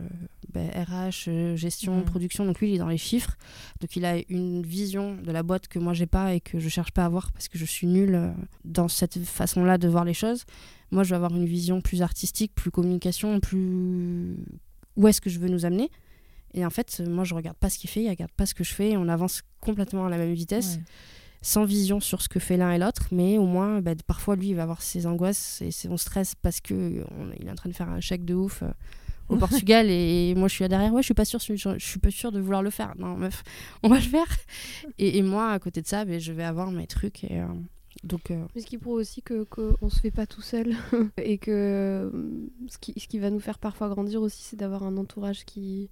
RH, euh, gestion, Mhm. production. Donc lui il est dans les chiffres. Donc il a une vision de la boîte que moi j'ai pas et que je cherche pas à avoir parce que je suis nulle dans cette façon-là de voir les choses. Moi je vais avoir une vision plus artistique, plus communication, plus où est-ce que je veux nous amener. Et en fait, euh, moi, je regarde pas ce qu'il fait, il regarde pas ce que je fais, et on avance complètement à la même vitesse Ouais. sans vision sur ce que fait l'un et l'autre, mais au moins, bah, parfois, lui, il va avoir ses angoisses et son stress parce que on- il est en train de faire un chèque de ouf euh, au Portugal et moi, je suis là derrière. Ouais, je suis pas sûre, je, je suis pas sûre de vouloir le faire. Non, meuf, on va le faire. Et, et moi, à côté de ça, bah, je vais avoir mes trucs et euh, donc. euh, Mais ce qui prouve aussi que qu'on se fait pas tout seul et que ce qui, ce qui va nous faire parfois grandir aussi, c'est d'avoir un entourage qui,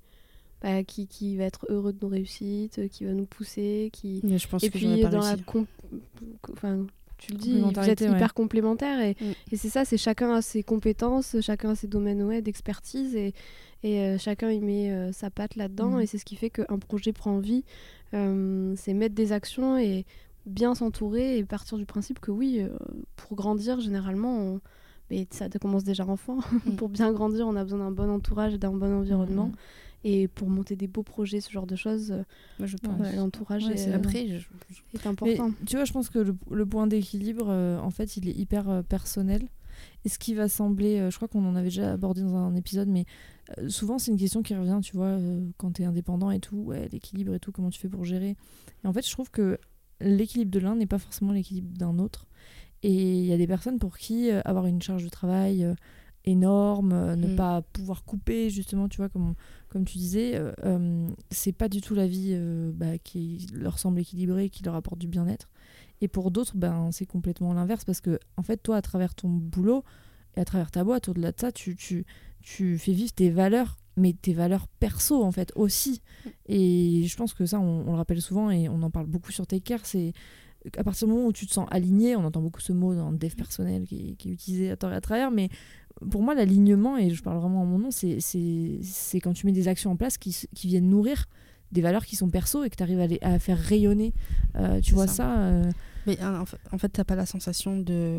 bah, qui, qui va être heureux de nos réussites, qui va nous pousser, qui mais je pense et que puis dans la enfin tu le dis, vous êtes ouais. hyper complémentaires et, Mm. et c'est ça, c'est chacun a ses compétences, chacun a ses domaines ouais, d'expertise et, et euh, chacun y met euh, sa patte là-dedans Mm. et c'est ce qui fait qu'un projet prend vie. Euh, c'est mettre des actions et bien s'entourer et partir du principe que oui, euh, pour grandir généralement, on- mais ça commence déjà enfant. Mm. pour bien grandir, on a besoin d'un bon entourage, d'un bon environnement. Et pour monter des beaux projets, ce genre de choses, euh, Moi, je pense. ouais, l'entourage Ouais, est, euh, Après, je- je- est Mais important. tu vois, je pense que le, le point d'équilibre, euh, en fait, il est hyper personnel. Et ce qui va sembler, je crois qu'on en avait déjà abordé dans un épisode, mais souvent c'est une question qui revient, tu vois, quand tu es indépendant et tout, ouais, l'équilibre et tout, comment tu fais pour gérer. Et en fait, je trouve que l'équilibre de l'un n'est pas forcément l'équilibre d'un autre. Et il y a des personnes pour qui avoir une charge de travail énorme, ne Mm. pas pouvoir couper, justement, tu vois, comme, comme tu disais, euh, euh, c'est pas du tout la vie euh, bah, qui leur semble équilibrée, qui leur apporte du bien-être. Et pour d'autres, ben, c'est complètement l'inverse parce que, en fait, toi, à travers ton boulot et à travers ta boîte, au-delà de ça, tu, tu, tu fais vivre tes valeurs, mais tes valeurs perso, en fait, aussi. Et je pense que ça, on, on le rappelle souvent et on en parle beaucoup sur Taker, c'est à partir du moment où tu te sens aligné, on entend beaucoup ce mot dans le dev personnel qui, qui est utilisé à tort et à travers, mais pour moi, l'alignement, et je parle vraiment en mon nom, c'est quand tu mets des actions en place qui, qui viennent nourrir des valeurs qui sont perso et que tu arrives à, les, à faire rayonner. Euh, tu vois ça, ça euh, Mais en fait, tu n'as pas la sensation de,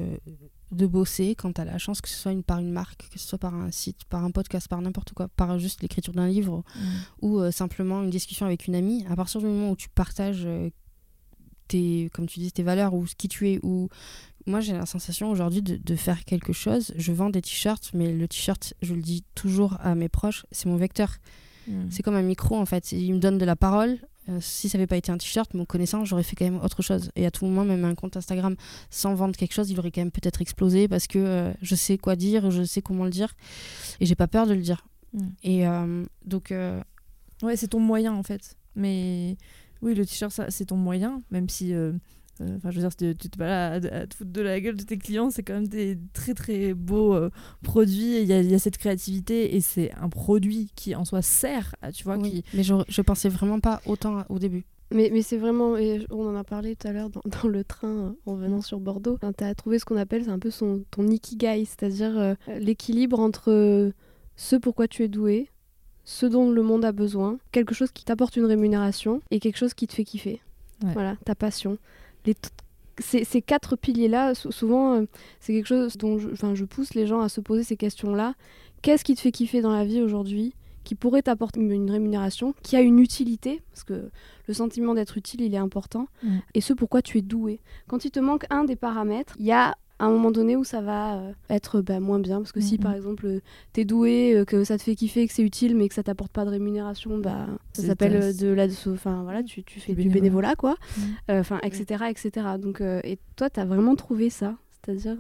de bosser quand tu as la chance que ce soit une, par une marque, que ce soit par un site, par un podcast, par n'importe quoi, par juste l'écriture d'un livre mm. ou euh, simplement une discussion avec une amie. À partir du moment où tu partages tes, comme tu dis, tes valeurs ou qui tu es ou moi j'ai la sensation aujourd'hui de, de, faire quelque chose. Je vends des t-shirts, mais le t-shirt, je le dis toujours à mes proches, c'est mon vecteur. Hmm. C'est comme un micro en fait. Il me donne de la parole. Euh, si ça n'avait pas été un t-shirt, mon connaissant, j'aurais fait quand même autre chose. Et à tout moment, même un compte Instagram sans vendre quelque chose, il aurait quand même peut-être explosé parce que euh, je sais quoi dire, je sais comment le dire. Et j'ai pas peur de le dire. Hmm. Et euh, donc. Ouais, c'est ton moyen en fait. Mais oui, le t-shirt, c'est ton moyen, même si enfin, je veux dire, tu pas là à, te foutre de la gueule de tes clients, c'est quand même des très très beaux euh, produits. Il y, a, cette créativité et c'est un produit qui en soi sert, tu vois. Qui... Mais je, je pensais vraiment pas autant au début. Mais, mais c'est vraiment, et on en a parlé tout à l'heure dans, dans, le train euh, en venant sur Bordeaux, tu as trouvé ce qu'on appelle, c'est un peu son, ton ikigai, c'est-à-dire l'équilibre entre ce pourquoi tu es doué, ce dont le monde a besoin, quelque chose qui t'apporte une rémunération et quelque chose qui te fait kiffer. Voilà, ta passion ces, quatre piliers-là, souvent, euh, c'est quelque chose dont je, je pousse les gens à se poser ces questions-là. Qu'est-ce qui te fait kiffer dans la vie aujourd'hui qui pourrait t'apporter une rémunération, qui a une utilité, parce que le sentiment d'être utile, il est important, mm. et ce pourquoi tu es doué. Quand il te manque un des paramètres, il y a à un moment donné où ça va euh, être bah, moins bien. Parce que si par exemple euh, t'es doué, euh, que ça te fait kiffer, que c'est utile, mais que ça t'apporte pas de rémunération, bah, ça s'appelle de la. Enfin voilà, tu, tu fais du bénévolat, quoi. Enfin, etc., etc. Donc, et toi, t'as vraiment trouvé ça? C'est-à-dire.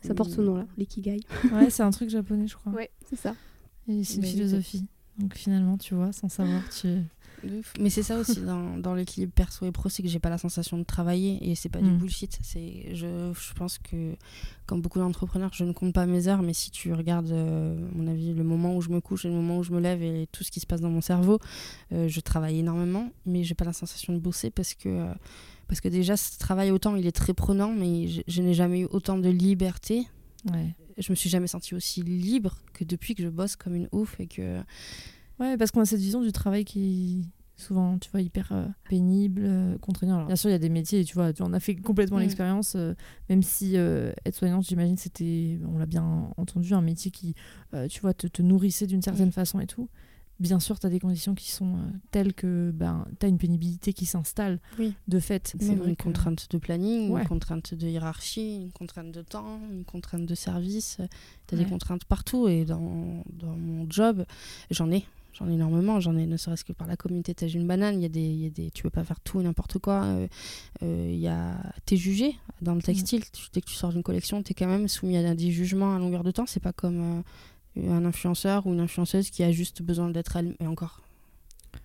ça porte ce nom-là, l'ikigai. Ouais, c'est un truc japonais, je crois. Ouais, c'est ça. Et c'est une philosophie. Donc finalement, tu vois, sans savoir, tu, mais c'est ça aussi dans, dans l'équilibre perso et pro, c'est que j'ai pas la sensation de travailler et c'est pas du mm. bullshit. C'est, je, je pense que, comme beaucoup d'entrepreneurs, je ne compte pas mes heures, mais si tu regardes, euh, mon avis, le moment où je me couche et le moment où je me lève et tout ce qui se passe dans mon cerveau, euh, je travaille énormément, mais j'ai pas la sensation de bosser parce que. Euh, parce que déjà, ce travail autant, il est très prenant, mais je, je n'ai jamais eu autant de liberté. Ouais. Je me suis jamais sentie aussi libre que depuis que je bosse comme une ouf et que Ouais, parce qu'on a cette vision du travail qui souvent, tu vois, hyper euh, pénible, euh, contraignant. Alors, bien sûr, il y a des métiers, tu vois, on a fait complètement mm. l'expérience, euh, même si être soignante, j'imagine, c'était, on l'a bien entendu, un métier qui, tu vois, te, te nourrissait d'une certaine mm. façon et tout. Bien sûr, tu as des conditions qui sont telles que ben, tu as une pénibilité qui s'installe de fait. C'est une contrainte de planning, une contrainte de hiérarchie, une contrainte de temps, une contrainte de service. Tu as des contraintes partout et dans, dans mon job, j'en ai J'en ai énormément, j'en ai ne serait-ce que par la communauté T'as une banane, il y, a des, y a des, tu peux pas faire tout et n'importe quoi. Euh, euh, il y a, t'es jugé dans le textile, dès que tu sors d'une collection, tu es quand même soumis à des jugements à longueur de temps. C'est pas comme euh, un influenceur ou une influenceuse qui a juste besoin d'être elle, et encore,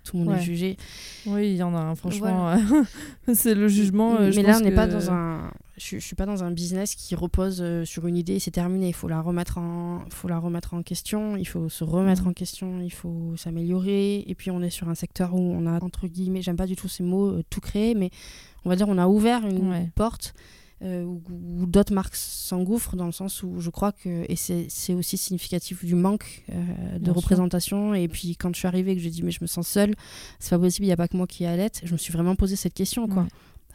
tout le monde est jugé. Oui, il y en a, franchement, c'est le jugement. mais là, on n'est pas dans un je, je suis pas dans un business qui repose euh, sur une idée et c'est terminé. Il faut la remettre en, faut la remettre en question. Il faut se remettre en question. Il faut s'améliorer. Et puis on est sur un secteur où on a entre guillemets, j'aime pas du tout ces mots, euh, tout créé, mais on va dire on a ouvert une porte. Euh, où, d'autres marques s'engouffrent dans le sens où je crois que et c'est aussi significatif du manque de représentation et puis quand je suis arrivée que j'ai dit mais je me sens seule c'est pas possible il n'y a pas que moi qui est à l'aide je me suis vraiment posé cette question quoi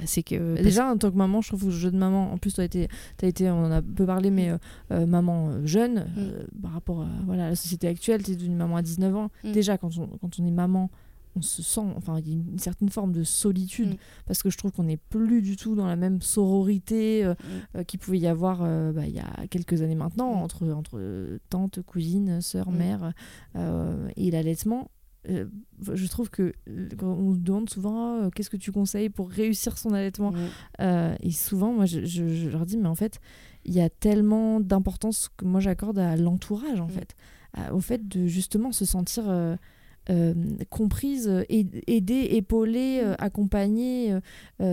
c'est que déjà en tant que maman, je trouve que le jeu de maman, en plus tu as été, as été, on en a peu parlé, mais euh, euh, maman euh, jeune mm. par rapport à voilà, la société actuelle, tu es devenue maman à 19 ans. Mm. Déjà quand on, quand on est maman, on se sent, enfin il y a une certaine forme de solitude mm. parce que je trouve qu'on n'est plus du tout dans la même sororité qu'il pouvait y avoir bah, il y a quelques années maintenant entre, entre tante, cousine, sœur, mère et l'allaitement euh, je trouve que euh, quand on nous demande souvent oh, qu'est-ce que tu conseilles pour réussir son allaitement euh, et souvent moi je, leur dis mais en fait il y a tellement d'importance que moi j'accorde à l'entourage en fait. Au fait de justement se sentir comprise aidée épaulée accompagnée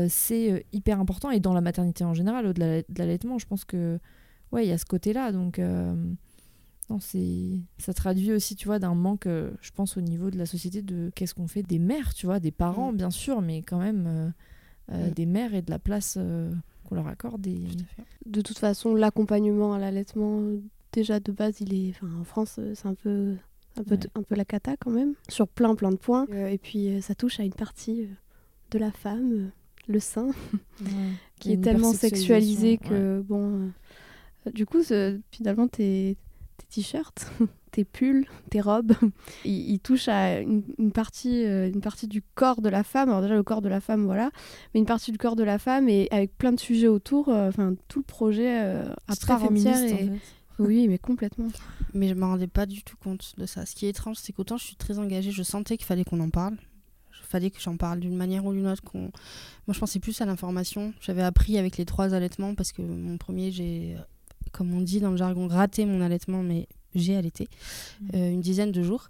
c'est hyper important. Et dans la maternité en général au-delà de l'allaitement je pense que ouais il y a ce côté là donc non, c'est ça traduit aussi, tu vois, d'un manque, euh, je pense, au niveau de la société de qu'est-ce qu'on fait des mères, tu vois, des parents, mm. bien sûr, mais quand même, euh, euh, Mm. des mères et de la place euh, qu'on leur accorde. Et... De toute façon, l'accompagnement à l'allaitement, déjà de base, il est, enfin, en France, c'est un peu, un peu, Ouais. un peu la cata quand même, sur plein plein de points. Euh, et puis, euh, ça touche à une partie euh, de la femme, euh, le sein, qui est tellement sexualisé que bon, euh, du coup, finalement, tes, tes t-shirts, tes pulls, tes robes, ils, ils touchent à une, une partie, euh, une partie du corps de la femme. Alors déjà le corps de la femme, voilà, mais une partie du corps de la femme et avec plein de sujets autour. euh, Enfin, tout le projet euh, à part entière. féministe, et- en fait. Oui, mais complètement. Mais je me rendais pas du tout compte de ça. Ce qui est étrange, c'est qu'autant je suis très engagée, je sentais qu'il fallait qu'on en parle. Il fallait que j'en parle d'une manière ou d'une autre. qu'on- Moi, je pensais plus à l'information. J'avais appris avec les trois allaitements parce que mon premier, j'ai, comme on dit dans le jargon, raté mon allaitement, mais j'ai allaité euh, une dizaine de jours.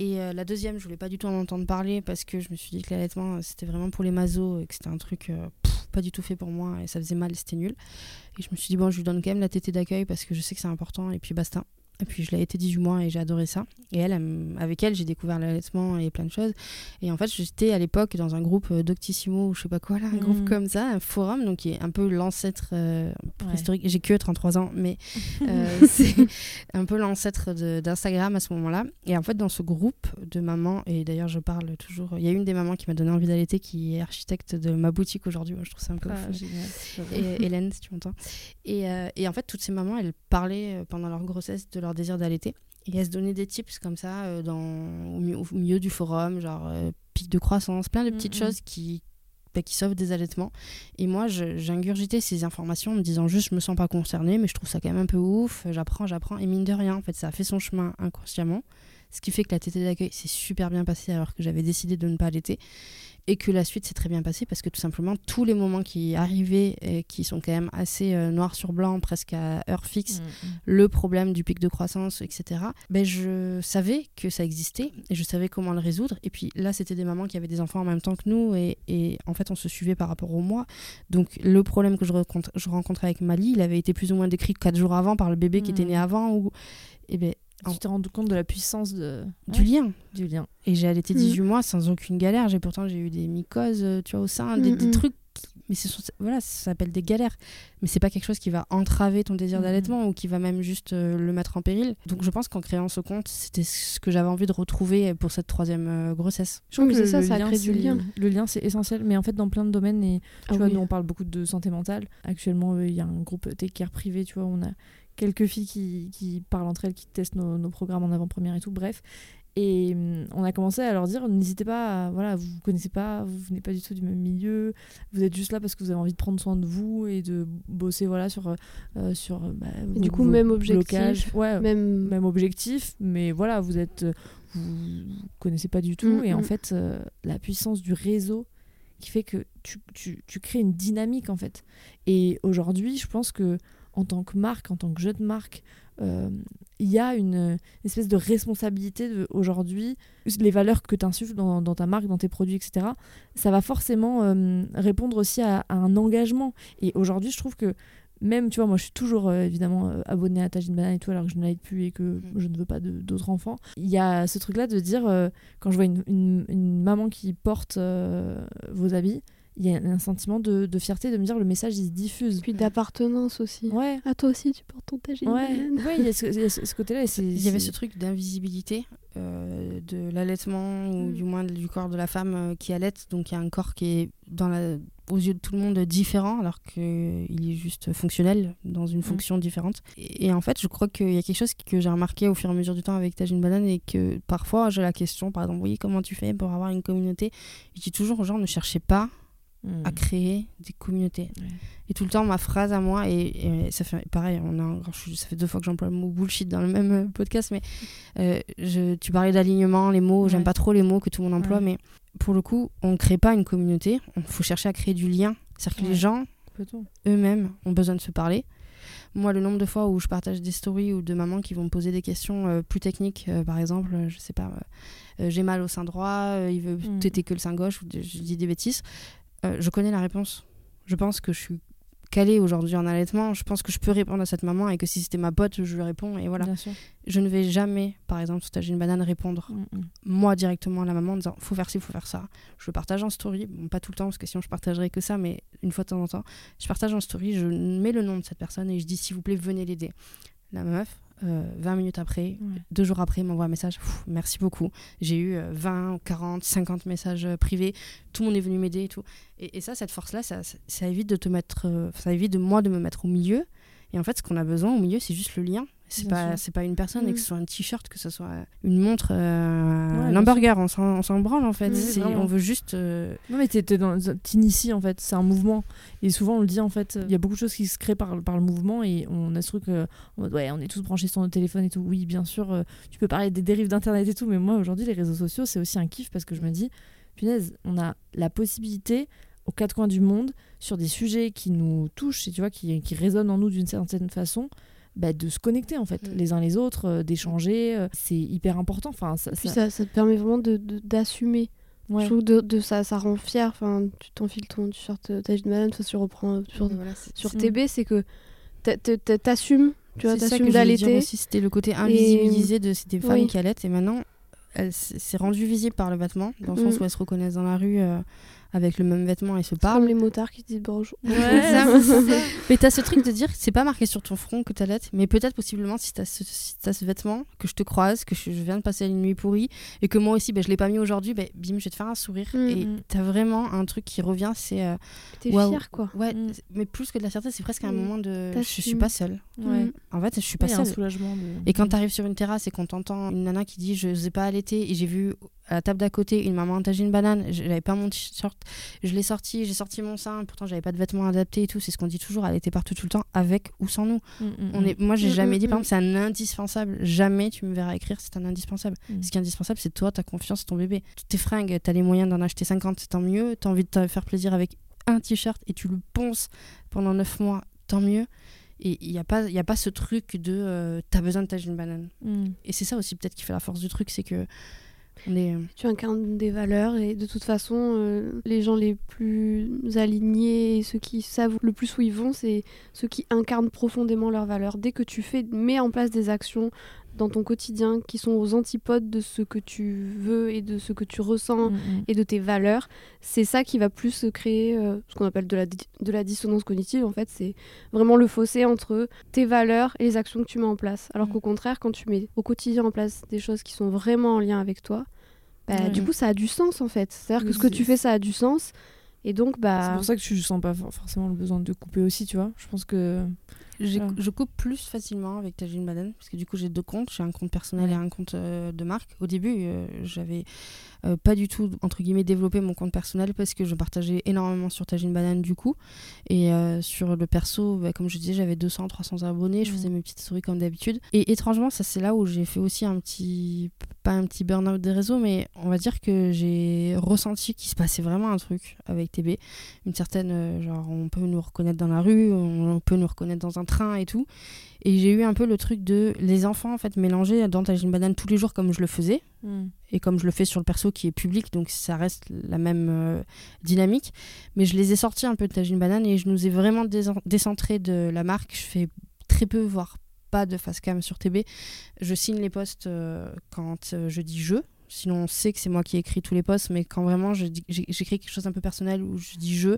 Et euh, la deuxième, je voulais pas du tout en entendre parler parce que je me suis dit que l'allaitement, euh, c'était vraiment pour les masos et que c'était un truc euh, pff, pas du tout fait pour moi et ça faisait mal c'était nul. Et je me suis dit, bon, je lui donne quand même la tétée d'accueil parce que je sais que c'est important et puis basta. Et puis je l'ai été 18 mois et j'ai adoré ça. Et elle, avec elle, j'ai découvert l'allaitement et plein de choses. Et en fait, j'étais à l'époque dans un groupe euh, Doctissimo ou je sais pas quoi là, un groupe comme ça, un forum, donc qui est un peu l'ancêtre euh, Ouais. historique. J'ai que 33 ans, mais euh, c'est un peu l'ancêtre d'Instagram à ce moment-là. Et en fait, dans ce groupe de mamans, et d'ailleurs, je parle toujours. Il y a une des mamans qui m'a donné envie d'allaiter qui est architecte de ma boutique aujourd'hui. Moi, je trouve ça un peu Ah, fou. génial. Et Hélène, si tu m'entends. Et, euh, et en fait, toutes ces mamans, elles parlaient pendant leur grossesse de leur désir d'allaiter. Et elles se donnaient des tips comme ça euh, dans, au, mi- au milieu du forum, genre euh, pic de croissance, plein de petites Mhm. choses qui, bah, qui sauvent des allaitements. Et moi, j'ingurgitais ces informations en me disant juste, je me sens pas concernée, mais je trouve ça quand même un peu ouf. J'apprends, j'apprends. Et mine de rien, en fait, ça a fait son chemin inconsciemment. Ce qui fait que la tétée d'accueil s'est super bien passée alors que j'avais décidé de ne pas allaiter. Et que la suite s'est très bien passée parce que tout simplement, tous les moments qui arrivaient, et qui sont quand même assez euh, noir sur blanc, presque à heure fixe, Mm, mm. le problème du pic de croissance, etc., ben je savais que ça existait et je savais comment le résoudre. Et puis là, c'était des mamans qui avaient des enfants en même temps que nous et, et en fait, on se suivait par rapport au mois. Donc le problème que je, rencontre- je rencontrais avec Mali, il avait été plus ou moins décrit quatre jours avant par le bébé qui était né Mhm. avant. Ou... Et ben, Tu t'es rendu compte de la puissance de... du Ouais, lien. du lien. Et j'ai allaité Mhm. 18 mois sans aucune galère. J'ai pourtant j'ai eu des mycoses, euh, tu vois, au sein, des, des Mhm. trucs. qui- Mais ce sont- voilà, ça s'appelle des galères. Mais c'est pas quelque chose qui va entraver ton désir d'allaitement ou qui va même juste euh, le mettre en péril. Donc je pense qu'en créant ce compte, c'était ce que j'avais envie de retrouver pour cette troisième euh, grossesse. Je trouve Oui, que c'est ça, le ça lien, crée du lien. Le lien, c'est essentiel, mais en fait, dans plein de domaines, et tu Ah vois, oui. nous, on parle beaucoup de santé mentale. Actuellement, euh, il y a un groupe take care privé, tu vois, on a quelques filles qui, qui parlent entre elles, qui testent nos, nos programmes en avant-première et tout, bref. Et hum, on a commencé à leur dire, n'hésitez pas, à- voilà, vous vous connaissez pas, vous venez pas du tout du même milieu, vous êtes juste là parce que vous avez envie de prendre soin de vous et de bosser, voilà, sur, euh, sur bah, Et vos- du coup, même objectif, blocages. Ouais, Même. même objectif, mais voilà, vous êtes, vous connaissez pas du tout, Mm, et en mm. fait, euh, la puissance du réseau qui fait que tu, tu, tu crées une dynamique en fait. Et aujourd'hui, je pense que en tant que marque, en tant que jeune marque, euh, il y a une, une espèce de responsabilité aujourd'hui, les valeurs que tu insuffles dans, dans ta marque, dans tes produits, etc. Ça va forcément euh, répondre aussi à, à un engagement. Et aujourd'hui, je trouve que même, tu vois, moi je suis toujours euh, évidemment abonnée à Tagine Banane et tout, alors que je ne l'aide plus et que Mm. je ne veux pas d'autres enfants. Il y a ce truc-là de dire, quand je vois une, une- une maman qui porte vos habits, il y a un sentiment de, de fierté de me dire le message il se diffuse. Puis d'appartenance aussi. Ouais. Ah, toi aussi, tu portes ton tagine Ouais, banane. ouais, il y a ce, il y a ce- ce côté-là. Il y avait ce truc d'invisibilité euh, de l'allaitement ou Mm. du moins du corps de la femme euh, qui allaite. Donc il y a un corps qui est dans la, aux yeux de tout le monde différent alors qu'il est juste fonctionnel dans une fonction différente. Et, et en fait, je crois qu'il y a quelque chose que j'ai remarqué au fur et à mesure du temps avec Tagine Banane et que parfois j'ai la question, par exemple, oui, comment tu fais pour avoir une communauté? Je dis toujours aux gens, ne cherchez pas Mm. à créer des communautés. Ouais. Et tout le temps, ma phrase à moi, et, et ça fait pareil, on a, ça fait deux fois que j'emploie le mot bullshit dans le même euh, podcast, mais euh, je, tu parlais d'alignement, les mots, j'aime pas trop les mots que tout le monde emploie, Ouais. mais pour le coup, on ne crée pas une communauté, il faut chercher à créer du lien. C'est-à-dire que les gens eux-mêmes ont besoin de se parler. Moi, le nombre de fois où je partage des stories ou de mamans qui vont me poser des questions euh, plus techniques, euh, par exemple, je sais pas, j'ai mal au sein droit, il veut Mm. téter que le sein gauche, ou de- je dis des bêtises, euh, je connais la réponse. Je pense que je suis calée aujourd'hui en allaitement, je pense que je peux répondre à cette maman et que si c'était ma pote, je lui réponds et voilà. Je ne vais jamais, par exemple, si j'ai une banane, répondre Mm, mm. moi directement à la maman en disant faut faire ci, faut faire ça. Je le partage en story, bon, pas tout le temps parce que sinon je partagerai que ça, mais une fois de temps en temps, je partage en story, je mets le nom de cette personne et je dis s'il vous plaît, venez l'aider. La meuf, euh, 20 minutes après, Ouais. deux jours après, m'envoie un message Pff, merci beaucoup. J'ai eu euh, 20, 40, 50 messages euh, privés, tout le monde est venu m'aider et tout. Et, et ça, cette force-là, ça, ça- ça évite de te mettre, euh, ça évite de moi de me mettre au milieu. Et en fait, ce qu'on a besoin au milieu, c'est juste le lien. C'est pas, c'est pas une personne, et Mm. que ce soit un t-shirt, que ce soit une montre, euh, Ouais, un bien hamburger, on s'en, on s'en branle en fait. Mm, on veut juste. euh, Non mais t'inities en fait, c'est un mouvement. Et souvent on le dit en fait, il y a beaucoup de choses qui se créent par, par le mouvement et on a ce truc euh, ouais on est tous branchés sur notre téléphone et tout. Oui bien sûr, euh, tu peux parler des dérives d'internet et tout, mais moi aujourd'hui les réseaux sociaux c'est aussi un kiff parce que je me dis, punaise, on a la possibilité aux quatre coins du monde sur des sujets qui nous touchent et tu vois qui, qui résonnent en nous d'une certaine façon. Bah, de se connecter en fait Mm. les uns les autres euh, d'échanger euh, c'est hyper important enfin ça, ça- ça, ça te permet vraiment de- de- d'assumer. ouais. Je trouve de, de ça, ça rend fier. Enfin, tu t'enfiles ton t-shirt euh, taille de banane, toi tu reprends sur, voilà, c'est- sur. TB, c'est que t'a- t'a- t'a- t'assumes, tu vois, t'assumes d'allaiter. aussi, c'était le côté invisibilisé de ces femmes Oui. qui allaitent et maintenant elle s- c'est rendu visible par le vêtement dans le Mm. sens où elles se reconnaissent dans la rue euh, avec le même vêtement et se C'est comme parlent les motards qui disent bonjour. Ouais, ça. Mais t'as ce truc de dire, c'est pas marqué sur ton front que t'allaites, mais peut-être possiblement si t'as ce, si t'as ce vêtement, que je te croise, que je, je viens de passer une nuit pourrie, et que moi aussi, ben, je l'ai pas mis aujourd'hui, ben, bim, je vais te faire un sourire. Mm. Et Mm. t'as vraiment un truc qui revient, c'est. euh, T'es waouh. fier, quoi. Ouais, Mm. mais plus que de la fierté, c'est presque un Mm. moment de. Je suis pas seule. Ouais. En fait, je suis pas un seule. soulagement de- Et quand t'arrives sur une terrasse et qu'on t'entend une nana qui dit je n'ai pas allaité et j'ai vu à la table d'à côté une maman entager une banane, j'avais pas mon t-shirt, je l'ai sorti, j'ai sorti mon sein, pourtant j'avais pas de vêtements adaptés et tout, c'est ce qu'on dit toujours, elle était partout tout le temps avec ou sans nous. Mm, mm, On mm. est, moi j'ai Mm, jamais mm, dit par mm. exemple c'est un indispensable, jamais tu me verras écrire c'est un indispensable. Mm. Ce qui est indispensable c'est toi, ta confiance, ton bébé. Tes fringues, t'as les moyens d'en acheter 50, tant mieux, t'as envie de te faire plaisir avec un t-shirt et tu le ponces pendant 9 mois, tant mieux. Et il n'y a, pas- y a pas ce truc de euh, t'as besoin de tager une banane. Mm. Et c'est ça aussi peut-être qui fait la force du truc, c'est que euh, Tu incarnes des valeurs et de toute façon, euh, les gens les plus alignés ceux qui savent le plus où ils vont, c'est ceux qui incarnent profondément leurs valeurs. Dès que tu fais, mets en place des actions dans ton quotidien qui sont aux antipodes de ce que tu veux et de ce que tu ressens Mm, mm. et de tes valeurs, c'est ça qui va plus créer euh, ce qu'on appelle de la, de la dissonance cognitive. En fait, c'est vraiment le fossé entre tes valeurs et les actions que tu mets en place. Alors Mm. qu'au contraire, quand tu mets au quotidien en place des choses qui sont vraiment en lien avec toi, bah, Ouais. du coup, ça a du sens en fait. C'est-à-dire que ce que c'est- tu fais, ça a du sens. Et donc, C'est bah. pour ça que je sens pas for- forcément le besoin de couper aussi, tu vois. Je pense que. Je coupe plus facilement avec Tajine Madden parce que du coup j'ai deux comptes, j'ai un compte personnel Ouais. et un compte euh, de marque. Au début, euh, j'avais euh, pas du tout entre guillemets développé mon compte personnel parce que je partageais énormément sur Tajine Banane du coup et euh, sur le perso, bah, comme je disais, j'avais 200 300 abonnés, je faisais mes petites stories comme d'habitude. Et étrangement, ça c'est là où j'ai fait aussi un petit pas un petit burn-out des réseaux, mais on va dire que j'ai ressenti qu'il se passait vraiment un truc avec TB, une certaine genre on peut nous reconnaître dans la rue, on peut nous reconnaître dans un train et tout. Et j'ai eu un peu le truc de les enfants en fait mélangés dans Tajine Banane tous les jours comme je le faisais Mm. et comme je le fais sur le perso qui est public, donc ça reste la même euh, dynamique. Mais je les ai sortis un peu de Tajine Banane et je nous ai vraiment décentré de la marque. Je fais très peu, voire pas de face cam sur TB. Je signe les posts euh, quand euh, je dis je. Sinon, on sait que c'est moi qui écris tous les posts, mais quand vraiment j'écris quelque chose un peu personnel où je dis je,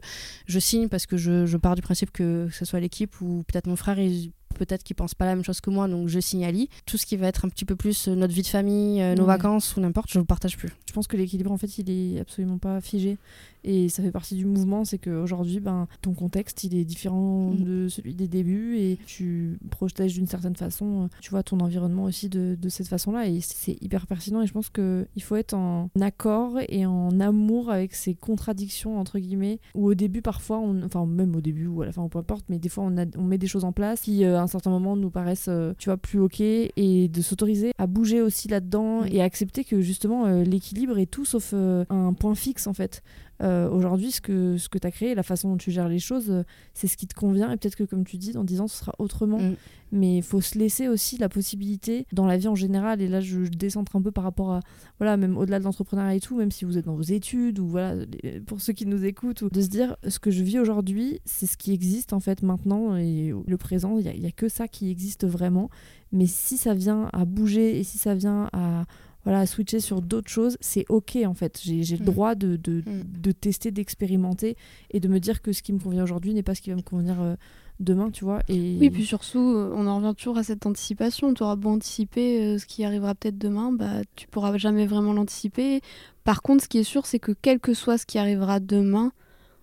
je signe parce que je, je pars du principe que, que ce soit l'équipe ou peut-être mon frère, il- peut-être qu'il pense pas la même chose que moi, donc je signale. Tout ce qui va être un petit peu plus euh, notre vie de famille, euh, nos Ouais. vacances ou n'importe, je le partage plus. Je pense que l'équilibre, en fait, il est absolument pas figé. Et ça fait partie du mouvement, c'est qu'aujourd'hui, ben, ton contexte, il est différent Mm. de celui des débuts et tu protèges d'une certaine façon, euh, tu vois, ton environnement aussi de, de cette façon-là. Et c'est hyper pertinent. Et je pense qu'il faut être en accord et en amour avec ces contradictions, entre guillemets, où au début, parfois, on, enfin, même au début ou à la fin, peu importe, mais des fois, on, a- on met des choses en place qui, euh, à un certain moment, nous paraissent, euh, tu vois, plus OK et de s'autoriser à bouger aussi là-dedans Mm. et à accepter que justement, euh, l'équilibre est tout sauf un point fixe, en fait. Euh, aujourd'hui, ce que, ce que tu as créé, la façon dont tu gères les choses, euh, c'est ce qui te convient. Et peut-être que, comme tu dis, dans 10 ans, ce sera autrement. Mm. Mais il faut se laisser aussi la possibilité, dans la vie en général, et là, je, je décentre un peu par rapport à, voilà, même au-delà de l'entrepreneuriat et tout, même si vous êtes dans vos études, ou voilà, pour ceux qui nous écoutent, ou de se dire, ce que je vis aujourd'hui, c'est ce qui existe en fait maintenant, et le présent, il n'y a, que ça qui existe vraiment. Mais si ça vient à bouger, et si ça vient à voilà, à switcher sur d'autres choses, c'est ok en fait. J'ai j'ai le Mm. droit de, de, Mm. de tester, d'expérimenter et de me dire que ce qui me convient aujourd'hui n'est pas ce qui va me convenir euh, demain, tu vois. Et... Oui, puis surtout, euh, on en revient toujours à cette anticipation. Tu auras beau anticiper euh, ce qui arrivera peut-être demain, bah, tu pourras jamais vraiment l'anticiper. Par contre, ce qui est sûr, c'est que quel que soit ce qui arrivera demain,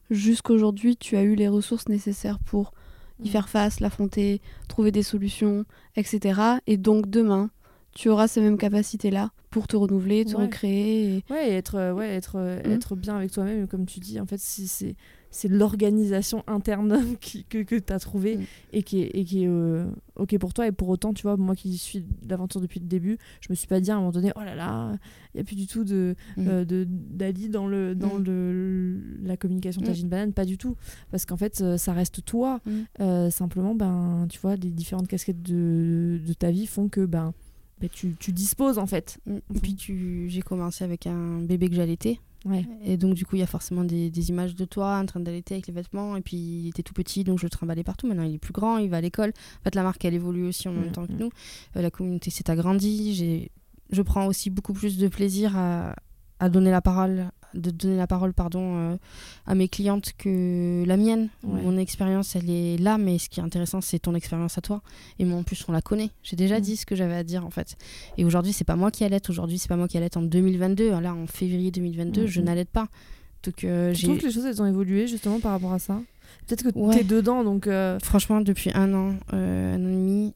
jusqu'aujourd'hui, tu as eu les ressources nécessaires pour y Mm. faire face, l'affronter, trouver des solutions, etc. Et donc, demain, tu auras ces mêmes capacités-là pour te renouveler, te Ouais. recréer. et- Ouais, et être, euh, ouais, être, euh, Mm. être bien avec toi-même, comme tu dis, en fait, si c'est c'est l'organisation interne qui- que, que tu as trouvée Mm. et qui est, et qui est euh, OK pour toi. Et pour autant, tu vois, moi qui suis l'aventure depuis le début, je me suis pas dit à un moment donné, oh là là, il n'y a plus du tout de Mm. euh, de- d'Ali dans, le, dans le, la communication Mm. tagine banane, pas du tout. Parce qu'en fait, euh, ça reste toi. Simplement, ben, tu vois, les différentes casquettes de, de ta vie font que ben, ben, tu, tu disposes en fait. Mm. Et puis tu... j'ai commencé avec un bébé que j'allaitais. Ouais. Et donc, du coup, il y a forcément des, des images de toi en train d'allaiter avec les vêtements. Et puis, il était tout petit, donc je le trimballais partout. Maintenant, il est plus grand, il va à l'école. En fait, la marque, elle évolue aussi en même Mm, temps que mm. nous. Euh, la communauté s'est agrandie. J'ai... Je prends aussi beaucoup plus de plaisir à, à donner la parole, de donner la parole pardon, euh, à mes clientes que la mienne. Ouais. Mon expérience, elle est là, mais ce qui est intéressant, c'est ton expérience à toi. Et moi, en plus, on la connaît. J'ai déjà Mm. dit ce que j'avais à dire, en fait. Et aujourd'hui, c'est pas moi qui allaite. Aujourd'hui, c'est pas moi qui allaite en 2022. Là, en février 2022, je Mhm. n'allaite pas. Donc, euh, Je j'ai. trouve que les choses elles ont évolué justement par rapport à ça. Peut-être que Ouais. t'es dedans donc. euh, Franchement, depuis un an, euh, un an et demi,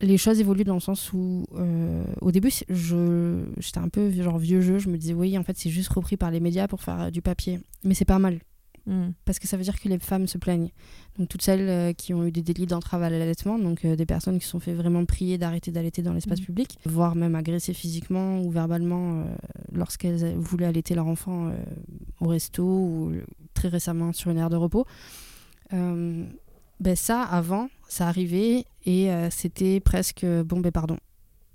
les choses évoluent dans le sens où, euh, au début, je, j'étais un peu genre vieux jeu. Je me disais, oui, en fait, c'est juste repris par les médias pour faire euh, du papier. Mais c'est pas mal. hmm. Parce que ça veut dire que les femmes se plaignent. Donc, toutes celles euh, qui ont eu des délits d'entrave à l'allaitement, donc euh, des personnes qui se sont fait vraiment prier d'arrêter d'allaiter dans l'espace Mhm. public, voire même agressées physiquement ou verbalement lorsqu'elles voulaient allaiter leur enfant au resto ou très récemment sur une aire de repos. Ben ça, avant, ça arrivait et euh, c'était presque bon, ben pardon.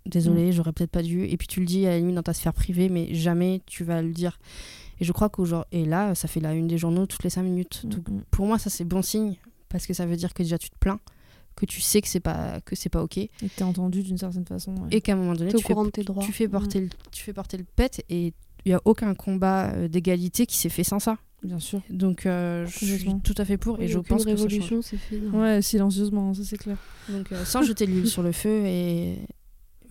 Désolé, j'aurais peut-être pas dû. Et puis tu le dis à la limite dans ta sphère privée, mais jamais tu vas le dire. Et je crois qu'aujourd'hui, et là, ça fait la une des journaux toutes les cinq minutes. Donc Mhm. pour moi, ça c'est bon signe parce que ça veut dire que déjà tu te plains, que tu sais que c'est pas que c'est pas ok, et Et que t'es entendu d'une certaine façon. ouais. qu'à un moment donné, tu fais, courant de tes droits. tu fais porter le, tu fais porter le pet et il y a aucun combat euh, d'égalité qui s'est fait sans ça. Bien sûr. Donc euh, je suis tout à fait pour Oui, et je pense que révolution, c'est fait. non. Ouais, silencieusement, ça c'est clair. Donc euh, sans jeter de l'huile sur le feu et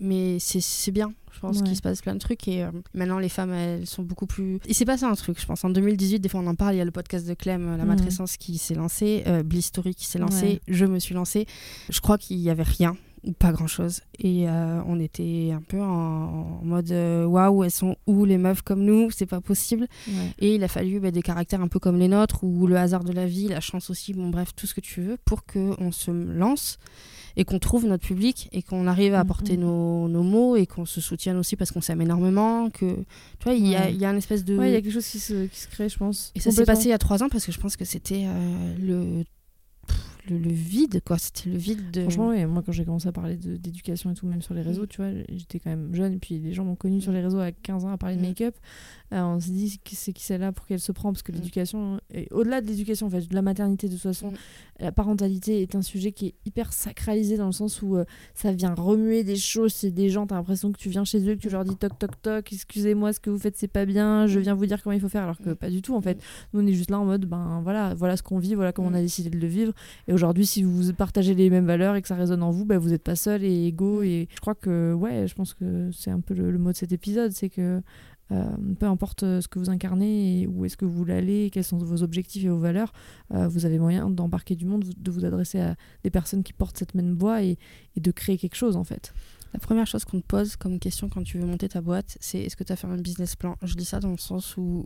mais c'est bien. Je pense Ouais. qu'il se passe plein de trucs et euh, maintenant les femmes elles sont beaucoup plus. Il s'est passé un truc, je pense. En 2018, des fois on en parle. Il y a le podcast de Clem, la Mhm. matrescence qui s'est lancé, Bliss Story qui s'est lancé, Ouais. je me suis lancée. Je crois qu'il y avait rien pas grand chose et euh, on était un peu en, en mode euh, waouh elles sont où les meufs comme nous? C'est pas possible Ouais. et il a fallu bah, des caractères un peu comme les nôtres ou le hasard de la vie la chance aussi bon bref tout ce que tu veux pour que on se lance et qu'on trouve notre public et qu'on arrive à Mhm. porter nos, nos mots et qu'on se soutienne aussi parce qu'on s'aime énormément que tu vois il y, a, Ouais. y a une espèce de Ouais, il y a quelque chose qui se, qui se crée, je pense. et ça s'est passé il y a trois ans parce que je pense que c'était euh, le, le le vide quoi c'était le vide de Franchement, ouais, moi quand j'ai commencé à parler d'éducation et tout, même sur les réseaux, Mm. tu vois, j'étais quand même jeune, et puis les gens m'ont connu sur les réseaux à 15 ans à parler de Mm. make-up. Euh, on s'est dit, qui c'est qui celle-là, pour qu'elle se prend Parce que Mm. l'éducation, au-delà de l'éducation, en fait, de la maternité, de toute façon, Mm. la parentalité est un sujet qui est hyper sacralisé dans le sens où euh, ça vient remuer des choses. C'est des gens, t'as l'impression que tu viens chez eux, que tu leur dis toc toc toc, excusez-moi, ce que vous faites, c'est pas bien, je viens vous dire comment il faut faire, alors que Mm. pas du tout, en fait. Nous, on est juste là en mode, ben voilà, voilà ce qu'on vit, voilà comment on a Mm. décidé de le vivre. Et aujourd'hui, si vous partagez les mêmes valeurs et que ça résonne en vous, ben, vous n'êtes pas seul et égaux. Et je crois que, ouais, je pense que c'est un peu le, le mot de cet épisode, c'est que peu importe ce que vous incarnez et où est-ce que vous aller, quels sont vos objectifs et vos valeurs, euh, vous avez moyen d'embarquer du monde, de vous adresser à des personnes qui portent cette même voie et, et de créer quelque chose en fait. La première chose qu'on te pose comme question quand tu veux monter ta boîte, c'est est-ce que tu as fait un business plan? Je dis ça dans le sens où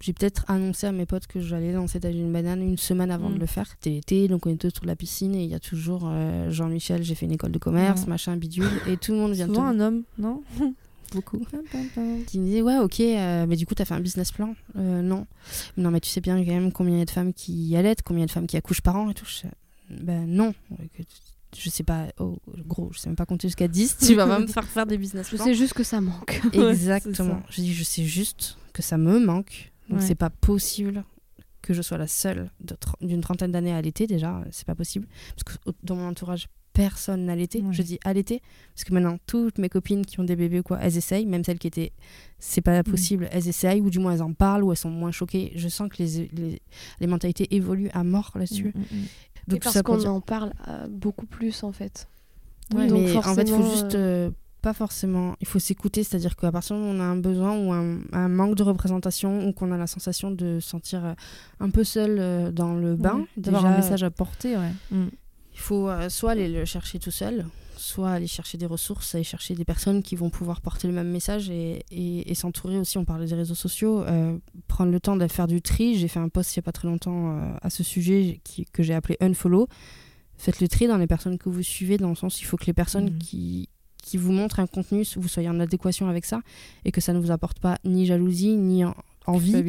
j'ai peut-être annoncé à mes potes que j'allais lancer une banane une semaine avant Mm. de le faire. C'était l'été, donc on était autour de la piscine et il y a toujours euh, Jean-Michel, j'ai fait une école de commerce, Ouais. machin, bidule, et tout le monde vient Souvent un homme, non? beaucoup. Qui me disait ouais ok euh, mais du coup t'as fait un business plan. Euh, non. Non mais tu sais bien quand même combien il y a de femmes qui allaitent combien il y a de femmes qui accouchent par an et tout. Je ben non. Je sais pas oh gros je sais même pas compter jusqu'à 10 tu vas pas me faire faire des business Je plans. sais juste que ça manque. Ouais, exactement. ça. je dis je sais juste que ça me manque. Donc Ouais. c'est pas possible que je sois la seule d'une trentaine d'années à allaiter déjà c'est pas possible. Parce que dans mon entourage personne n'allaitait Ouais. je dis allaiter parce que maintenant toutes mes copines qui ont des bébés ou quoi elles essayent même celles qui étaient c'est pas possible elles essayent ou du moins elles en parlent ou elles sont moins choquées je sens que les, les, les mentalités évoluent à mort là-dessus Mm, mm, mm. Donc parce qu'on dire- en parle euh, beaucoup plus en fait. Oui, Donc mais en fait, il faut juste euh, euh, pas forcément. Il faut s'écouter, c'est-à-dire qu'à partir du moment où on a un besoin ou un, un manque de représentation ou qu'on a la sensation de se sentir un peu seul euh, dans le bain, Ouais, D'avoir déjà, un message à porter, ouais. Mm. Il faut euh, soit aller le chercher tout seul, soit aller chercher des ressources, aller chercher des personnes qui vont pouvoir porter le même message et, et- et s'entourer aussi. On parlait des réseaux sociaux, euh, prendre le temps de faire du tri. J'ai fait un post il n'y a pas très longtemps euh, à ce sujet qui- que j'ai appelé Unfollow. Faites le tri dans les personnes que vous suivez, dans le sens il faut que les personnes Mhm. qui, qui vous montrent un contenu, vous soyez en adéquation avec ça et que ça ne vous apporte pas ni jalousie, ni en- envie, ouais.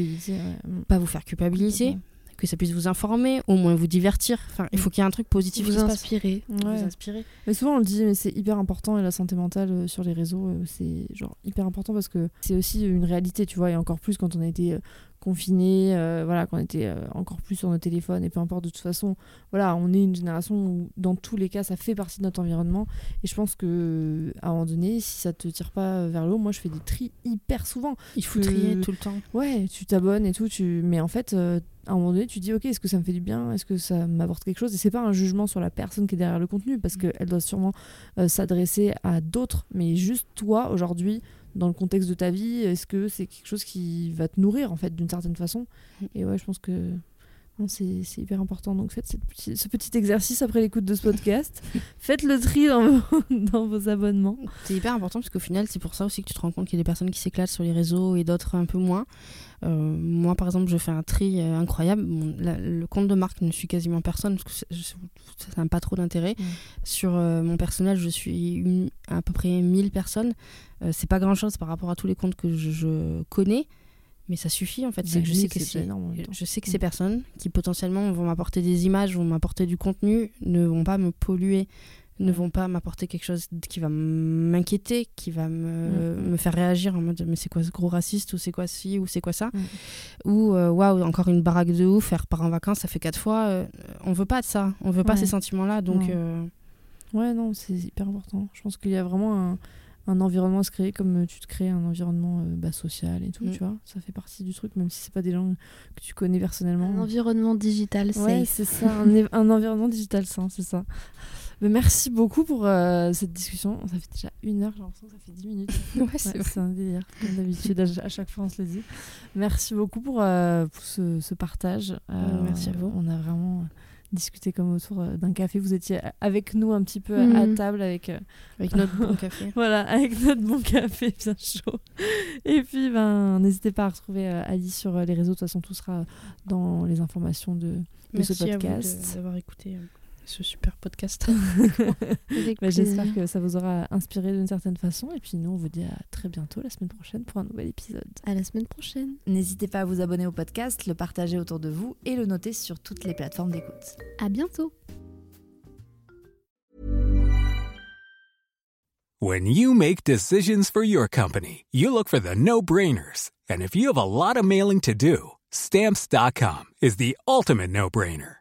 Mm. pas vous faire culpabiliser. Que ça puisse vous informer, au moins vous divertir. Enfin, il faut qu'il y ait un truc positif vous qui se passe. inspirer. Vous inspirer. Mais souvent on le dit, mais c'est hyper important et la santé mentale euh, sur les réseaux, euh, c'est genre hyper important parce que c'est aussi une réalité, tu vois, et encore plus quand on a été euh, confiné, euh, voilà, qu'on était euh, encore plus sur nos téléphones et peu importe de toute façon, voilà, on est une génération où dans tous les cas ça fait partie de notre environnement. Et je pense que à un moment donné, si ça te tire pas vers le haut, moi je fais des tris hyper souvent. Il faut que- trier tout le temps. Ouais, tu t'abonnes et tout, tu... mais en fait, euh, à un moment donné, tu dis, ok, est-ce que ça me fait du bien? Est-ce que ça m'apporte quelque chose? Et c'est pas un jugement sur la personne qui est derrière le contenu, parce qu'elle doit sûrement s'adresser à d'autres, mais juste toi, aujourd'hui, dans le contexte de ta vie, est-ce que c'est quelque chose qui va te nourrir, en fait, d'une certaine façon? Mm. Et ouais, je pense que c'est c'est hyper important. Donc faites cette petit- ce petit exercice après l'écoute de ce podcast. faites le tri dans vos, dans vos abonnements. C'est hyper important parce qu'au final, c'est pour ça aussi que tu te rends compte qu'il y a des personnes qui s'éclatent sur les réseaux et d'autres un peu moins. Euh, moi, par exemple, je fais un tri euh, incroyable. La- le compte de marque ne suit quasiment personne parce que je- ça n'a pas trop d'intérêt. Sur euh, mon personnel, je suis une- à peu près 1000 personnes. C'est pas grand chose par rapport à tous les comptes que je, je connais. Mais ça suffit en fait. c'est que je sais que c'est je sais que Mm. ces personnes qui potentiellement vont m'apporter des images, vont m'apporter du contenu, ne vont pas me polluer, ne vont pas m'apporter quelque chose qui va m'inquiéter, qui va me, Mm, mm. me faire réagir en mode mais c'est quoi ce gros raciste ou c'est quoi ci ou c'est quoi ça? Mm. ou euh, waouh encore une baraque de ouf faire part en vacances ça fait quatre fois euh, on veut pas de ça on veut pas Ouais. ces sentiments là donc Non. euh, Ouais, non, c'est hyper important. Je pense qu'il y a vraiment un, un environnement à se créer comme tu te crées un environnement euh, bah, social et tout, Mm. tu vois. Ça fait partie du truc, même si c'est pas des gens que tu connais personnellement. Un environnement digital Ouais, c'est ça, un, environnement digital sain, c'est ça. Mais merci beaucoup pour euh, cette discussion. Ça fait déjà une heure, j'ai l'impression que ça fait dix minutes. ouais, c'est un délire, comme d'habitude, à, à chaque fois on se le dit. Merci beaucoup pour, euh, pour ce, ce partage. Euh, merci à vous. On a vraiment discuté comme autour euh, d'un café. Vous étiez avec nous un petit peu à Mhm. table avec, euh, avec notre bon café voilà, avec notre bon café bien chaud. Et puis, ben, n'hésitez pas à retrouver euh, Alice sur euh, les réseaux. De toute façon, tout sera dans les informations de, de merci ce à vous podcast. de- d'avoir écouté ce super podcast Bah, J'espère que ça vous aura inspiré d'une certaine façon. Et puis nous, on vous dit à très bientôt la semaine prochaine pour un nouvel épisode. À la semaine prochaine. N'hésitez pas à vous abonner au podcast, le partager autour de vous et le noter sur toutes les plateformes d'écoute. À bientôt. When you make decisions for your company, you look for the no brainers. And if you have a lot of mailing to do, stamps.com is the ultimate no brainer.